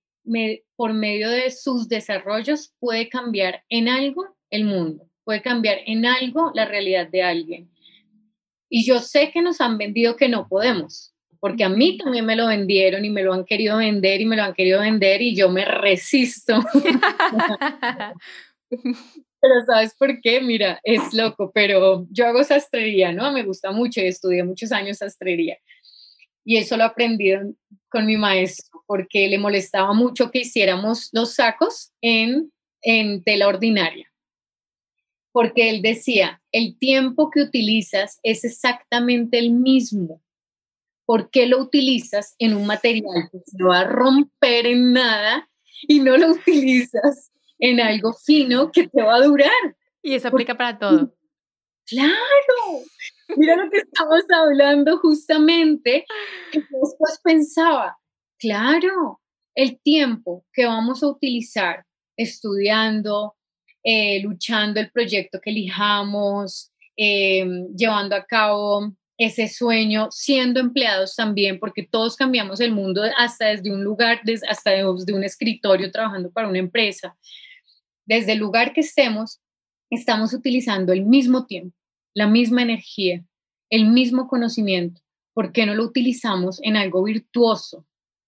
por medio de sus desarrollos puede cambiar en algo el mundo, puede cambiar en algo la realidad de alguien. Y yo sé que nos han vendido que no podemos, porque a mí también me lo vendieron y me lo han querido vender y me lo han querido vender y yo me resisto. Pero ¿sabes por qué? Mira, es loco, pero yo hago sastrería, ¿no? Me gusta mucho estudié muchos años sastrería. Y eso lo aprendí con mi maestro, porque le molestaba mucho que hiciéramos los sacos en, en tela ordinaria. Porque él decía, el tiempo que utilizas es exactamente el mismo. ¿Por qué lo utilizas en un material que se va a romper en nada y no lo utilizas en algo fino que te va a durar. Y eso aplica para todo. Claro, mira lo que estamos hablando justamente. Y después pensaba, claro, el tiempo que vamos a utilizar estudiando, eh, luchando el proyecto que elijamos, em, llevando a cabo ese sueño, siendo empleados también, porque todos cambiamos el mundo hasta desde un lugar, hasta desde un escritorio trabajando para una empresa desde el lugar que estemos, estamos utilizando el mismo tiempo, la misma energía, el mismo conocimiento. ¿Por qué no lo utilizamos en algo virtuoso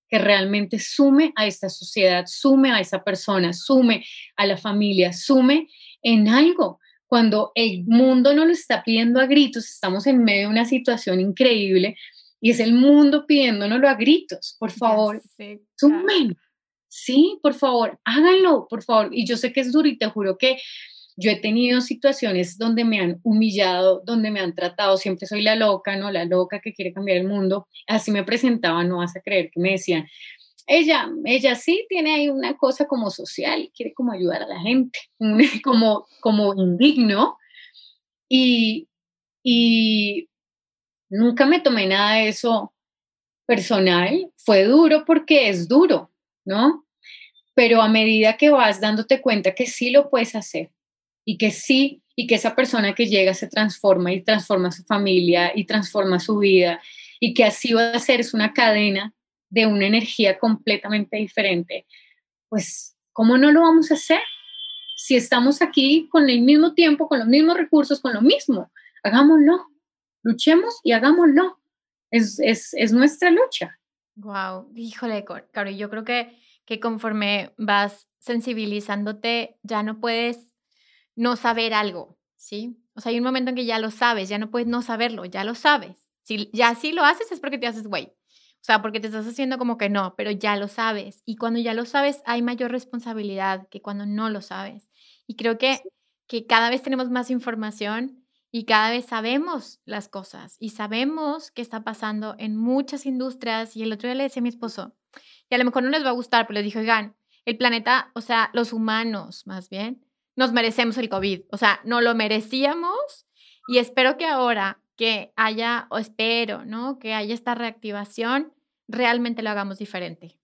que realmente sume a esta sociedad, sume a esa persona, sume a la familia, sume en algo? Cuando el mundo no lo está pidiendo a gritos, estamos en medio de una situación increíble y es el mundo pidiéndonoslo a gritos. Por favor, sumen. Sí, por favor, háganlo, por favor. Y yo sé que es duro y te juro que yo he tenido situaciones donde me han humillado, donde me han tratado, siempre soy la loca, ¿no? La loca que quiere cambiar el mundo. Así me presentaban, no vas a creer que me decían, ella, ella sí tiene ahí una cosa como social, quiere como ayudar a la gente, como, como indigno. Y, y nunca me tomé nada de eso personal. Fue duro porque es duro, ¿no? Pero a medida que vas dándote cuenta que sí lo puedes hacer, y que sí, y que esa persona que llega se transforma y transforma su familia y transforma su vida y que así va a ser, es una cadena de una energía completamente diferente, pues, ¿cómo no lo vamos a hacer? Si estamos aquí con el mismo tiempo, con los mismos recursos, con lo mismo, hagámoslo, luchemos y hagámoslo. Es, es, es nuestra lucha. Wow, híjole, Caro, yo creo que, que conforme vas sensibilizándote, ya no puedes no saber algo, ¿sí? O sea, hay un momento en que ya lo sabes, ya no puedes no saberlo, ya lo sabes. Si ya sí lo haces es porque te haces güey. O sea, porque te estás haciendo como que no, pero ya lo sabes. Y cuando ya lo sabes, hay mayor responsabilidad que cuando no lo sabes. Y creo que, que cada vez tenemos más información y cada vez sabemos las cosas y sabemos qué está pasando en muchas industrias. Y el otro día le decía a mi esposo, y a lo mejor no les va a gustar, pero le dije, oigan, el planeta, o sea, los humanos más bien, nos merecemos el COVID. O sea, no lo merecíamos y espero que ahora que haya, o espero, ¿no? Que haya esta reactivación, realmente lo hagamos diferente.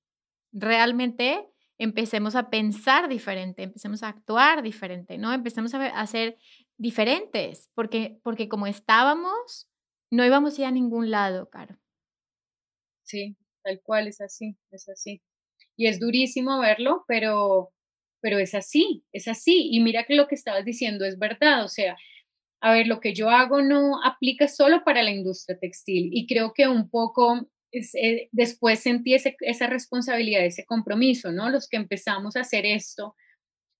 Realmente empecemos a pensar diferente, empecemos a actuar diferente, ¿no? Empecemos a, ser diferentes, porque, porque como estábamos, no íbamos a ir a ningún lado, Caro. Sí, tal cual, es así, es así. Y es durísimo verlo, pero pero es así, es así. Y mira que lo que estabas diciendo es verdad, o sea, a ver, lo que yo hago no aplica solo para la industria textil y creo que un poco eh, después sentí esa responsabilidad, ese compromiso, ¿no? Los que empezamos a hacer esto,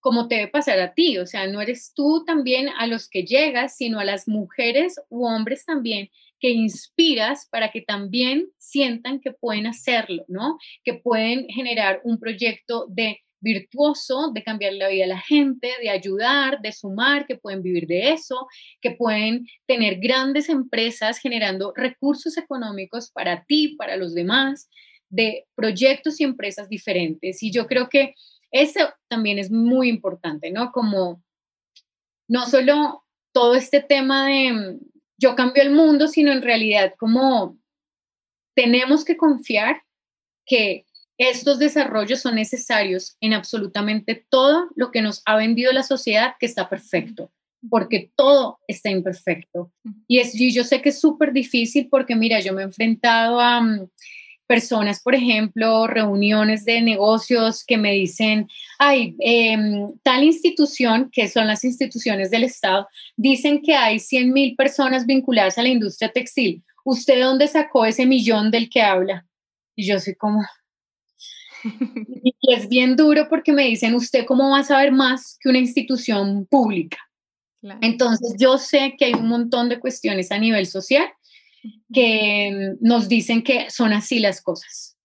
como te debe pasar a ti, o sea, no eres tú también a los que llegas, sino a las mujeres u hombres también que inspiras para que también sientan que pueden hacerlo, ¿no? Que pueden generar un proyecto de virtuoso de cambiar la vida a la gente, de ayudar, de sumar, que pueden vivir de eso, que pueden tener grandes empresas generando recursos económicos para ti, para los demás, de proyectos y empresas diferentes. Y yo creo que eso también es muy importante, ¿no? Como no solo todo este tema de yo cambio el mundo, sino en realidad como tenemos que confiar que estos desarrollos son necesarios en absolutamente todo lo que nos ha vendido la sociedad que está perfecto, porque todo está imperfecto. Y, es, yo sé que es súper difícil porque, mira, yo me he enfrentado a mm, personas, por ejemplo, reuniones de negocios que me dicen, ay, em, tal institución, que son las instituciones del Estado, dicen que hay 100 mil personas vinculadas a la industria textil. ¿Usted dónde sacó ese millón del que habla? Y yo soy como, y es bien duro porque me dicen, ¿usted cómo va a saber más que una institución pública? Entonces yo sé que hay un montón de cuestiones a nivel social que nos dicen que son así las cosas.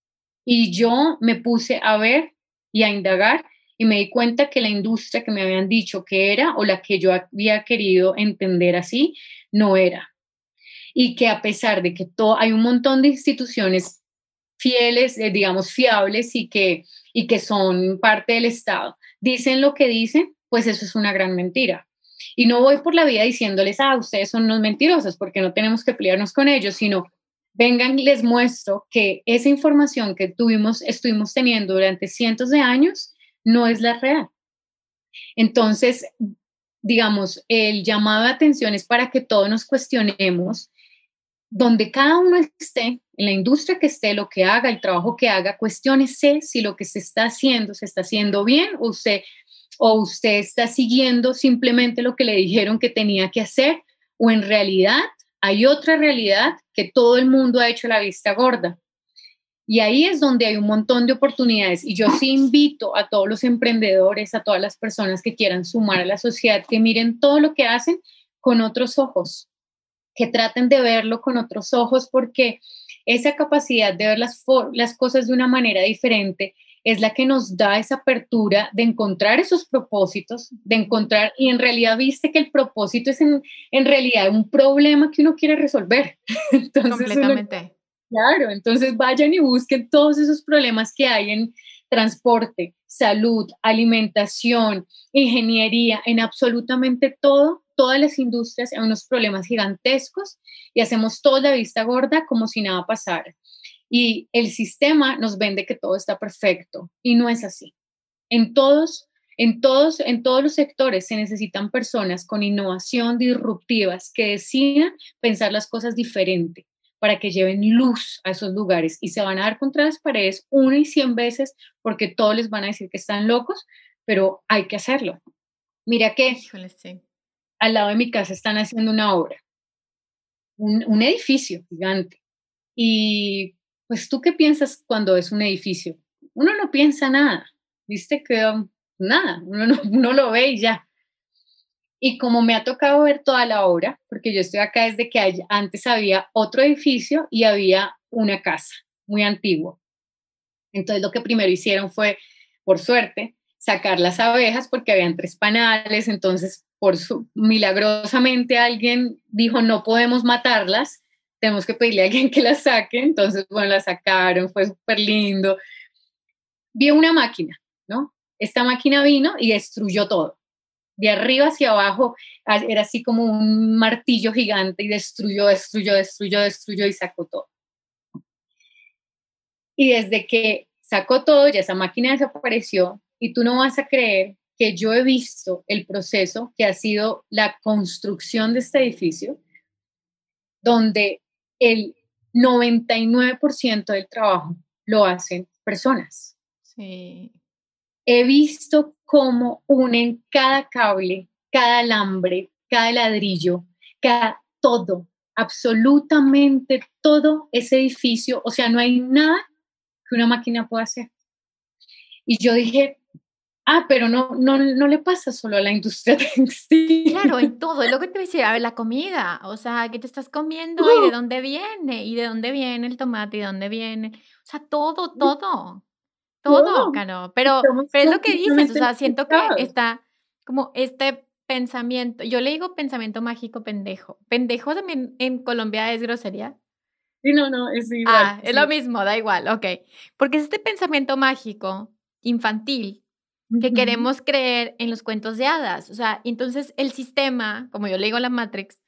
Y yo me puse a ver y a indagar y me di cuenta que la industria que me habían dicho que era o la que yo había querido entender así, no era. Y que a pesar de que todo, hay un montón de instituciones fieles, eh, digamos, fiables y que, y que son parte del Estado, dicen lo que dicen, pues eso es una gran mentira. Y no voy por la vida diciéndoles, ah, ustedes son unos mentirosos, porque no tenemos que pelearnos con ellos, sino vengan les muestro que esa información que tuvimos, estuvimos teniendo durante cientos de años no es la real. Entonces, digamos, el llamado de atención es para que todos nos cuestionemos donde cada uno esté, en la industria que esté, lo que haga, el trabajo que haga, cuestionese si lo que se está haciendo se está haciendo bien o usted o usted está siguiendo simplemente lo que le dijeron que tenía que hacer, o en realidad hay otra realidad que todo el mundo ha hecho la vista gorda. Y ahí es donde hay un montón de oportunidades. Y yo sí invito a todos los emprendedores, a todas las personas que quieran sumar a la sociedad, que miren todo lo que hacen con otros ojos, que traten de verlo con otros ojos, porque esa capacidad de ver las, las cosas de una manera diferente es la que nos da esa apertura de encontrar esos propósitos, de encontrar, y en realidad viste que el propósito es en, realidad un problema que uno quiere resolver. Entonces, Completamente. claro, entonces vayan y busquen todos esos problemas que hay en transporte, salud, alimentación, ingeniería, en absolutamente todo, todas las industrias hay unos problemas gigantescos y hacemos toda la vista gorda como si nada pasara. Y el sistema nos vende que todo está perfecto y no es así. En todos, en todos, en todos los sectores se necesitan personas con innovación disruptivas que decidan pensar las cosas diferente para que lleven luz a esos lugares y se van a dar contra las paredes una y cien veces porque todos les van a decir que están locos, pero hay que hacerlo. Mira que al lado de mi casa están haciendo una obra, un, un edificio gigante. Y pues tú qué piensas cuando es un edificio? Uno no piensa nada, viste que um, nada, uno no, lo ve y ya. Y como me ha tocado ver toda la obra, porque yo estoy acá desde que antes había otro edificio y había una casa muy antigua. Entonces lo que primero hicieron fue, por suerte, sacar las abejas porque habían tres panales, entonces por milagrosamente alguien dijo no podemos matarlas tenemos que pedirle a alguien que la saque, entonces, bueno, la sacaron, fue súper lindo. Vi una máquina, ¿no? Esta máquina vino y destruyó todo. De arriba hacia abajo era así como un martillo gigante y destruyó, destruyó, destruyó, destruyó y sacó todo. Y desde que sacó todo, ya esa máquina desapareció y tú no vas a creer que yo he visto el proceso que ha sido la construcción de este edificio, donde el 99% del trabajo lo hacen personas. Sí. He visto cómo unen cada cable, cada alambre, cada ladrillo, cada todo, absolutamente todo ese edificio. O sea, no hay nada que una máquina pueda hacer. Y yo dije, Ah, pero no, no, no le pasa solo a la industria textil. Claro, en todo, es lo que te decía, a ver, la comida, o sea, ¿qué te estás comiendo y de dónde viene? ¿Y de dónde viene el tomate? ¿Y de dónde viene? O sea, todo, todo, todo, Caro. Pero, pero es lo que dices, o sea, siento que está como este pensamiento, yo le digo pensamiento mágico pendejo. Pendejo también en Colombia es grosería. Sí, no, no, es igual. Ah, es lo mismo, da igual, ok. Porque es este pensamiento mágico infantil que queremos creer en los cuentos de hadas. O sea, entonces el sistema, como yo le digo a la Matrix,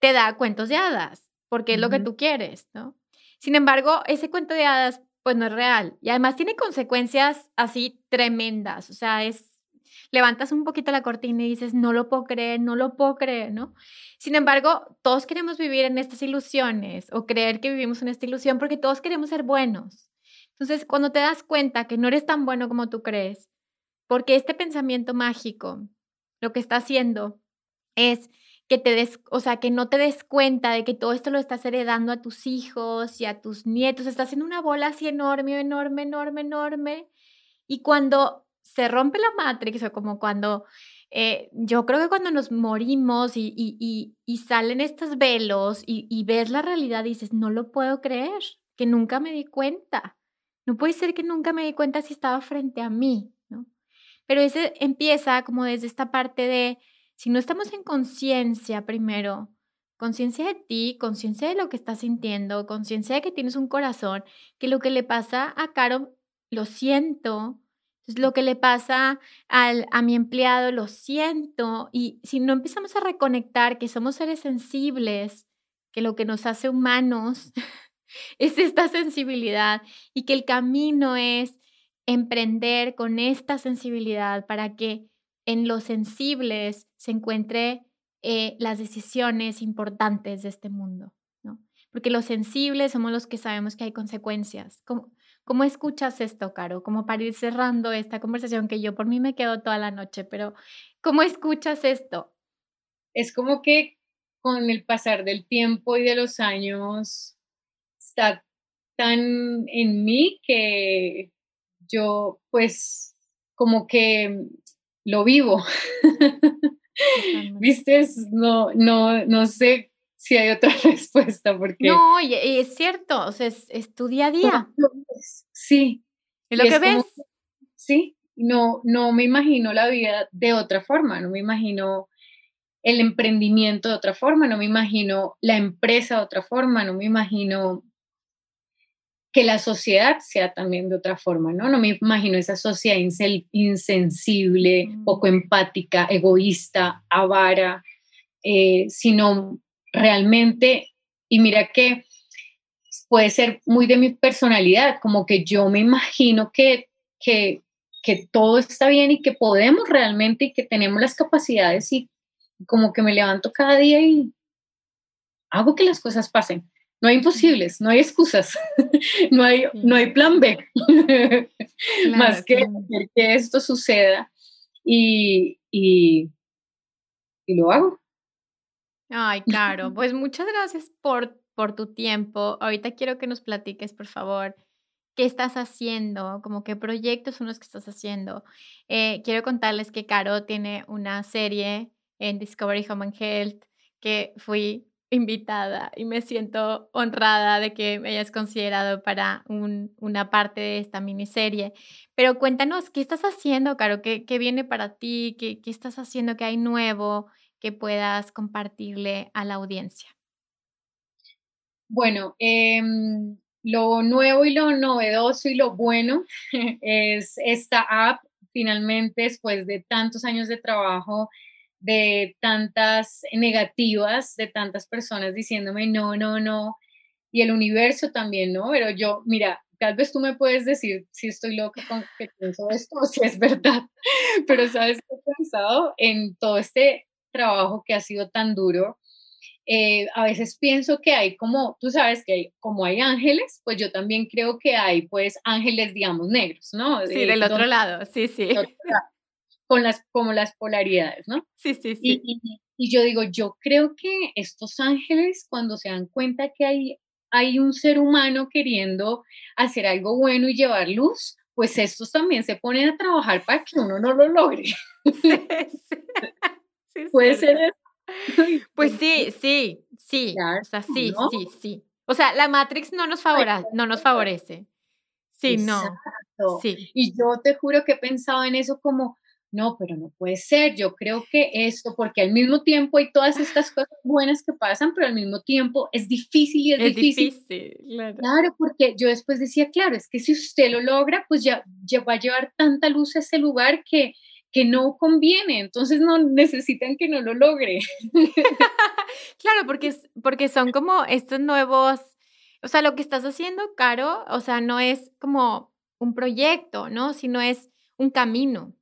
te da cuentos de hadas, porque es lo que tú quieres, ¿no? Sin embargo, ese cuento de hadas, pues no es real. Y además tiene consecuencias así tremendas. O sea, es, levantas un poquito la cortina y dices, no lo puedo creer, no lo puedo creer, ¿no? Sin embargo, todos queremos vivir en estas ilusiones o creer que vivimos en esta ilusión porque todos queremos ser buenos. Entonces, cuando te das cuenta que no eres tan bueno como tú crees, porque este pensamiento mágico lo que está haciendo es que te des, o sea, que no te des cuenta de que todo esto lo estás heredando a tus hijos y a tus nietos, estás haciendo una bola así enorme, enorme, enorme, enorme. Y cuando se rompe la matrix, o como cuando, eh, yo creo que cuando nos morimos y, y, salen estos velos y ves la realidad, dices, no lo puedo creer, que nunca me di cuenta. No puede ser que nunca me di cuenta si estaba frente a mí. Pero ese empieza como desde esta parte de, si no estamos en conciencia primero, conciencia de ti, conciencia de lo que estás sintiendo, conciencia de que tienes un corazón, que lo que le pasa a Caro, lo siento, lo que le pasa al, a mi empleado, lo siento, y si no empezamos a reconectar que somos seres sensibles, que lo que nos hace humanos es esta sensibilidad y que el camino es emprender con esta sensibilidad para que en los sensibles se encuentre eh, las decisiones importantes de este mundo, ¿no? Porque los sensibles somos los que sabemos que hay consecuencias. Como, ¿Cómo escuchas esto, Caro? Como para ir cerrando esta conversación que yo por mí me quedo toda la noche, pero ¿cómo escuchas esto? Es como que con el pasar del tiempo y de los años está tan en mí que yo pues como que lo vivo. ¿Viste? No, no, no sé si hay otra respuesta porque... No, y, es cierto, o sea, es, tu día a día. Sí. ¿Es lo que ves? sí, no, no me imagino la vida de otra forma, no me imagino el emprendimiento de otra forma, no me imagino la empresa de otra forma, no me imagino que la sociedad sea también de otra forma, ¿no? No me imagino esa sociedad insensible, mm. poco empática, egoísta, avara, eh, sino realmente, y mira que puede ser muy de mi personalidad, como que yo me imagino que, que, que todo está bien y que podemos realmente y que tenemos las capacidades y como que me levanto cada día y hago que las cosas pasen. No hay imposibles, no hay excusas, no hay, no hay plan B, más que que esto suceda y, y, y, lo hago. Ay, Caro, pues muchas gracias por, por tu tiempo. Ahorita quiero que nos platiques, por favor, qué estás haciendo, como qué proyectos son los que estás haciendo. Eh, quiero contarles que Caro tiene una serie en Discovery Home and Health que fui invitada y me siento honrada de que me hayas considerado para una parte de esta miniserie. Pero cuéntanos, ¿qué estás haciendo, Caro? ¿Qué, qué viene para ti? ¿Qué, ¿Qué, estás haciendo? ¿Qué hay nuevo que puedas compartirle a la audiencia? Bueno, em, lo nuevo y lo novedoso y lo bueno es esta app, finalmente, después de tantos años de trabajo, de tantas negativas, de tantas personas diciéndome no, no, no, y el universo también, ¿no? Pero yo, mira, tal vez tú me puedes decir si estoy loca con que pienso esto o si es verdad, pero sabes que he pensado en todo este trabajo que ha sido tan duro. Eh, a veces pienso que hay como, tú sabes que hay, como hay ángeles, pues yo también creo que hay pues ángeles, digamos, negros, ¿no? Sí, del otro lado, sí, sí con las, como las polaridades, ¿no? Sí, sí, sí. Y, y, yo digo, yo creo que estos ángeles, cuando se dan cuenta que hay, hay un ser humano queriendo hacer algo bueno y llevar luz, pues estos también se ponen a trabajar para que uno no lo logre. Sí, Puede ser eso. Pues sí, sí, sí. o sea, sí, sí, sí. O sea, la Matrix no nos, favorece, no nos favorece. Sí, Exacto. no. Sí. Y yo te juro que he pensado en eso como, no, pero no puede ser, yo creo que esto, porque al mismo tiempo hay todas estas cosas buenas que pasan, pero al mismo tiempo es difícil y es, difícil. claro. porque yo después decía, claro, es que si usted lo logra, pues ya, ya va a llevar tanta luz a ese lugar que, que no conviene, entonces no necesitan que no lo logre. claro, porque, porque son como estos nuevos, o sea, lo que estás haciendo, Caro, o sea, no es como un proyecto, ¿no? Sino es un camino.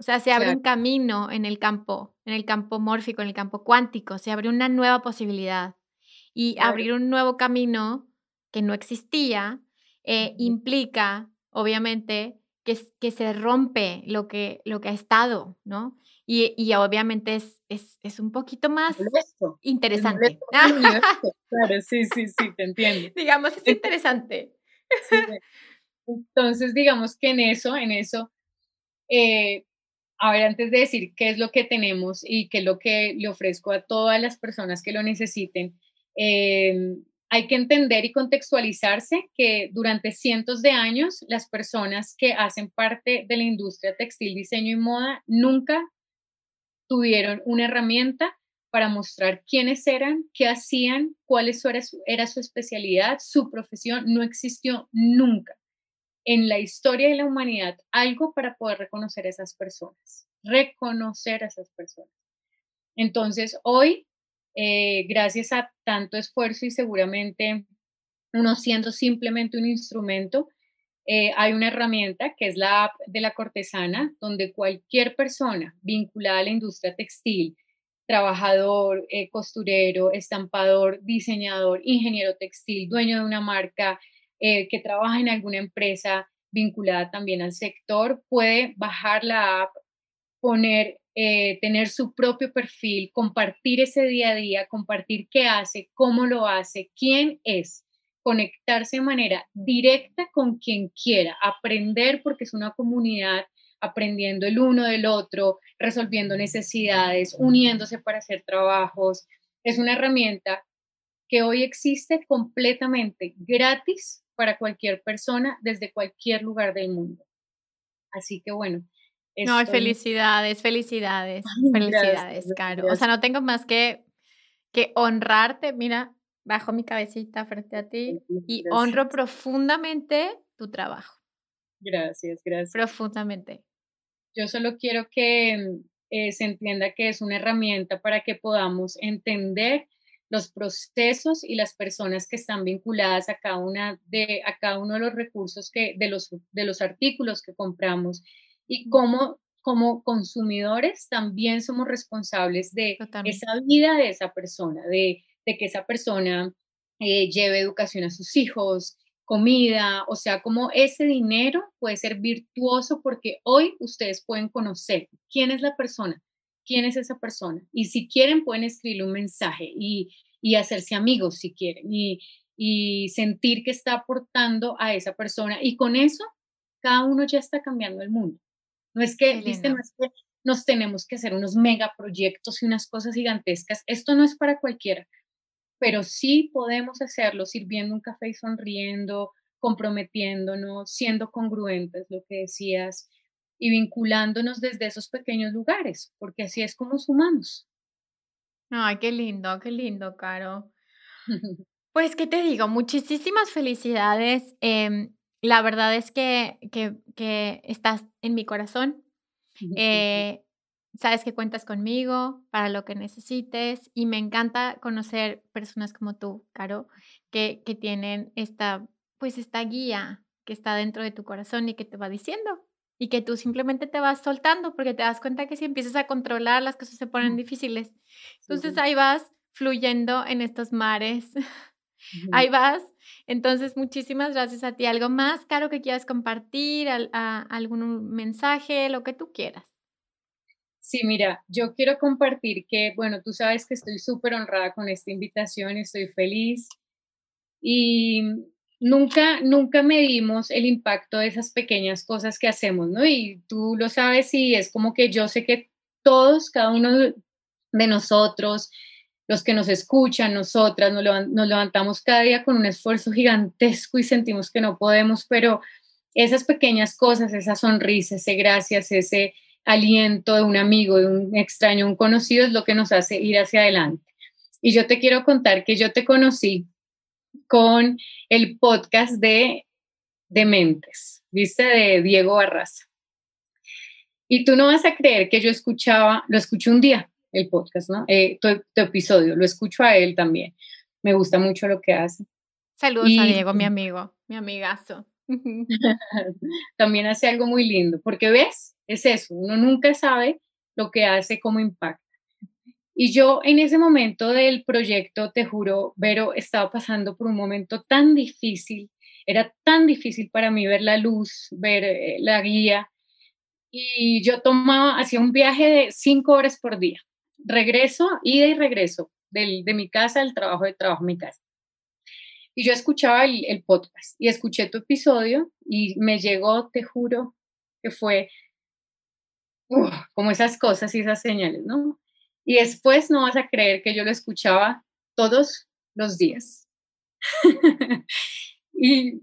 O sea, se abre un camino en el campo, en el campo mórfico, en el campo cuántico, se abre una nueva posibilidad. Y abrir un nuevo camino que no existía eh, implica, obviamente, que, que, se rompe lo que, lo que ha estado, ¿no? Y, y obviamente es, es, es, un poquito más interesante. claro, sí, sí, sí, te entiendo. digamos, es interesante. Entonces, digamos que en eso, en eso, eh, a ver, antes de decir qué es lo que tenemos y qué es lo que le ofrezco a todas las personas que lo necesiten, em, hay que entender y contextualizarse que durante cientos de años las personas que hacen parte de la industria textil, diseño y moda nunca tuvieron una herramienta para mostrar quiénes eran, qué hacían, cuál su, era su especialidad, su profesión, no existió nunca en la historia de la humanidad algo para poder reconocer a esas personas, reconocer a esas personas. Entonces, hoy, eh, gracias a tanto esfuerzo y seguramente uno siendo simplemente un instrumento, eh, hay una herramienta que es la app de la cortesana, donde cualquier persona vinculada a la industria textil, trabajador, eh, costurero, estampador, diseñador, ingeniero textil, dueño de una marca, eh, que trabaja en alguna empresa vinculada también al sector, puede bajar la app, poner, eh, tener su propio perfil, compartir ese día a día, compartir qué hace, cómo lo hace, quién es, conectarse de manera directa con quien quiera, aprender porque es una comunidad aprendiendo el uno del otro, resolviendo necesidades, uniéndose para hacer trabajos. Es una herramienta que hoy existe completamente gratis para cualquier persona desde cualquier lugar del mundo. Así que bueno. No, felicidades, felicidades, felicidades, Caro. O sea, no tengo más que, que honrarte, mira, bajo mi cabecita frente a ti y honro profundamente tu trabajo. Gracias, gracias. Profundamente. Yo solo quiero que eh, se entienda que es una herramienta para que podamos entender los procesos y las personas que están vinculadas a cada, una de, a cada uno de los recursos que, de, los, de los artículos que compramos y cómo como consumidores también somos responsables de esa vida de esa persona, de, de que esa persona eh, lleve educación a sus hijos, comida, o sea, como ese dinero puede ser virtuoso porque hoy ustedes pueden conocer quién es la persona, quién es esa persona. Y si quieren, pueden escribirle un mensaje y, hacerse amigos si quieren y, y sentir que está aportando a esa persona. Y con eso, cada uno ya está cambiando el mundo. No es que, ¿viste? No es que nos tenemos que hacer unos megaproyectos y unas cosas gigantescas. Esto no es para cualquiera pero sí podemos hacerlo sirviendo un café y sonriendo, comprometiéndonos, siendo congruentes, lo que decías, y vinculándonos desde esos pequeños lugares, porque así es como sumamos. Ay, qué lindo, qué lindo, Caro. Pues, ¿qué te digo? Muchísimas felicidades. Em, la verdad es que, que, que, estás en mi corazón. Eh, Sabes que cuentas conmigo para lo que necesites y me encanta conocer personas como tú, Caro, que, que tienen esta, pues esta guía que está dentro de tu corazón y que te va diciendo y que tú simplemente te vas soltando porque te das cuenta que si empiezas a controlar las cosas se ponen difíciles. Entonces ahí vas fluyendo en estos mares. Ahí vas. Entonces, muchísimas gracias a ti. ¿Algo más, Caro, que quieras compartir? ¿Algún mensaje? Lo que tú quieras. Sí, mira, yo quiero compartir que, bueno, tú sabes que estoy súper honrada con esta invitación, estoy feliz y nunca, nunca medimos el impacto de esas pequeñas cosas que hacemos, ¿no? Y tú lo sabes y es como que yo sé que todos, cada uno de nosotros, los que nos escuchan, nosotras, nos, levantamos cada día con un esfuerzo gigantesco y sentimos que no podemos, pero esas pequeñas cosas, esa sonrisa, ese gracias, ese aliento de un amigo, de un extraño, un conocido, es lo que nos hace ir hacia adelante. Y yo te quiero contar que yo te conocí con el podcast de Dementes, ¿viste? De Diego Barraza. Y tú no vas a creer que yo escuchaba, lo escuché un día, el podcast, ¿no? Eh, tu, episodio, lo escucho a él también. Me gusta mucho lo que hace. Saludos a Diego, mi amigo, mi amigazo. también hace algo muy lindo, porque ves, es eso, uno nunca sabe lo que hace, cómo impacta. Y yo en ese momento del proyecto, te juro, Vero, estaba pasando por un momento tan difícil, era tan difícil para mí ver la luz, ver eh, la guía. Y yo tomaba, hacía un viaje de cinco horas por día, regreso, ida y regreso, del, de mi casa al trabajo, de trabajo a mi casa. Y yo escuchaba el, el podcast y escuché tu episodio y me llegó, te juro, que fue como esas cosas y esas señales, ¿no? Y después no vas a creer que yo lo escuchaba todos los días. y,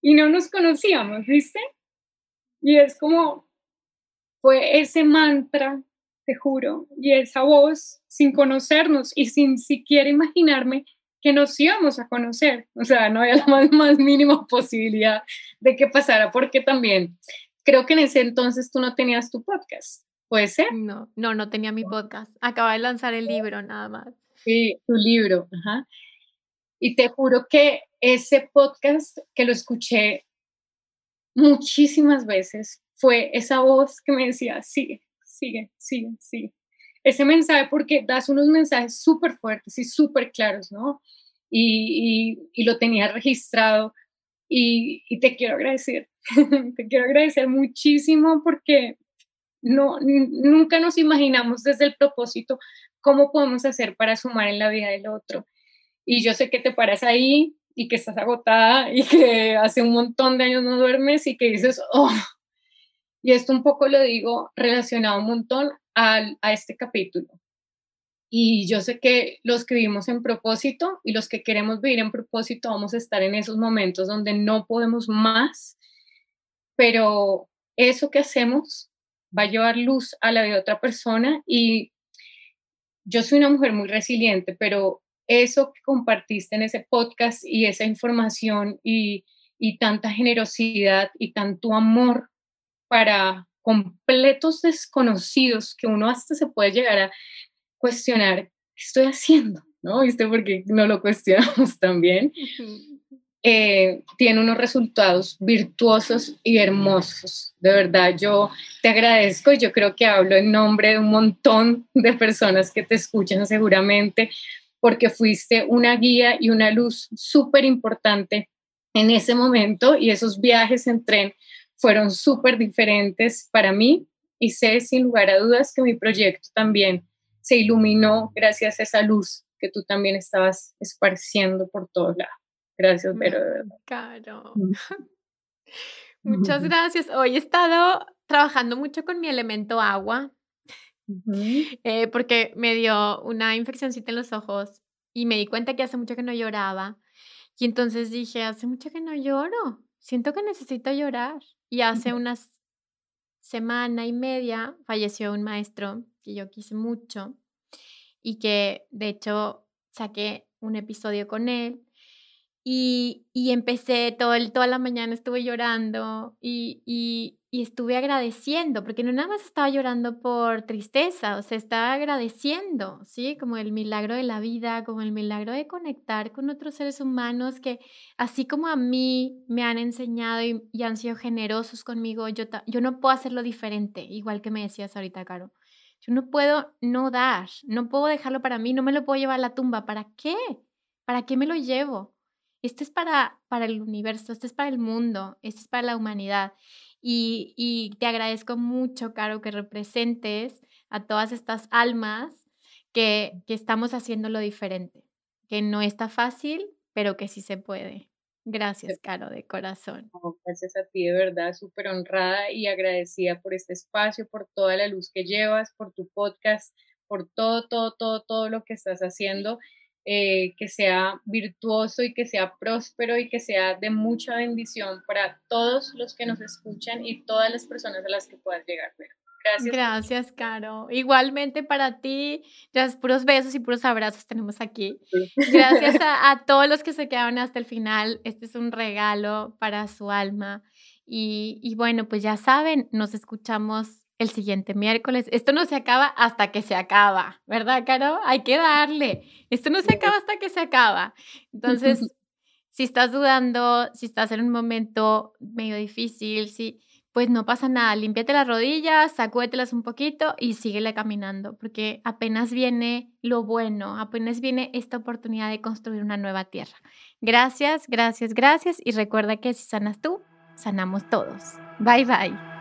y no nos conocíamos, ¿viste? Y es como, fue ese mantra, te juro, y esa voz sin conocernos y sin siquiera imaginarme que nos íbamos a conocer. O sea, no había la más, más mínima posibilidad de que pasara, porque también creo que en ese entonces tú no tenías tu podcast. ¿Puede ser? No, no, no tenía mi podcast. Acaba de lanzar el libro nada más. Sí, tu libro. Ajá. Y te juro que ese podcast que lo escuché muchísimas veces fue esa voz que me decía, sigue, sigue, sigue, sigue. Ese mensaje, porque das unos mensajes súper fuertes y súper claros, ¿no? Y, y, y, lo tenía registrado y, y te quiero agradecer, te quiero agradecer muchísimo porque no, nunca nos imaginamos desde el propósito cómo podemos hacer para sumar en la vida del otro. Y yo sé que te paras ahí y que estás agotada y que hace un montón de años no duermes y que dices, oh, y esto un poco lo digo relacionado un montón al, a este capítulo. Y yo sé que los que vivimos en propósito y los que queremos vivir en propósito vamos a estar en esos momentos donde no podemos más, pero eso que hacemos va a llevar luz a la vida de otra persona y yo soy una mujer muy resiliente, pero eso que compartiste en ese podcast y esa información y, y tanta generosidad y tanto amor para completos desconocidos que uno hasta se puede llegar a cuestionar, ¿qué estoy haciendo? ¿No? ¿Viste? Porque no lo cuestionamos también. Eh, tiene unos resultados virtuosos y hermosos. De verdad, yo te agradezco y yo creo que hablo en nombre de un montón de personas que te escuchan seguramente, porque fuiste una guía y una luz súper importante en ese momento y esos viajes en tren fueron súper diferentes para mí y sé sin lugar a dudas que mi proyecto también se iluminó gracias a esa luz que tú también estabas esparciendo por todos lados. Gracias, Vero. Claro. Muchas gracias. Hoy he estado trabajando mucho con mi elemento agua, eh, porque me dio una infeccióncita en los ojos y me di cuenta que hace mucho que no lloraba. Y entonces dije, hace mucho que no lloro, siento que necesito llorar. Y hace una semana y media falleció un maestro que yo quise mucho y que de hecho saqué un episodio con él y, y empecé todo el, toda la mañana, estuve llorando y, y, y, estuve agradeciendo, porque no nada más estaba llorando por tristeza, o sea, estaba agradeciendo, ¿sí? Como el milagro de la vida, como el milagro de conectar con otros seres humanos que, así como a mí me han enseñado y, han sido generosos conmigo, yo, yo no puedo hacerlo diferente, igual que me decías ahorita, Caro. Yo no puedo no dar, no puedo dejarlo para mí, no me lo puedo llevar a la tumba. ¿Para qué? ¿Para qué me lo llevo? Este es para, para el universo, este es para el mundo, este es para la humanidad. Y, y te agradezco mucho, Caro, que representes a todas estas almas que, que estamos haciendo lo diferente, que no está fácil, pero que sí se puede. Gracias, Caro, de corazón. gracias a ti, de verdad, súper honrada y agradecida por este espacio, por toda la luz que llevas, por tu podcast, por todo, todo, todo, todo lo que estás haciendo. Eh, que sea virtuoso y que sea próspero y que sea de mucha bendición para todos los que nos escuchan y todas las personas a las que puedas llegar. Gracias. Gracias, Caro. Igualmente para ti, ya puros besos y puros abrazos tenemos aquí. Gracias a, a, todos los que se quedaron hasta el final. Este es un regalo para su alma. Y, y bueno, pues ya saben, nos escuchamos el siguiente miércoles. Esto no se acaba hasta que se acaba, ¿verdad, Caro? Hay que darle. Esto no se acaba hasta que se acaba. Entonces, si estás dudando, si estás en un momento medio difícil, si, pues no pasa nada. Límpiate las rodillas, sacúetelas un poquito y síguele caminando, porque apenas viene lo bueno, apenas viene esta oportunidad de construir una nueva tierra. Gracias, gracias, gracias. Y recuerda que si sanas tú, sanamos todos. Bye, bye.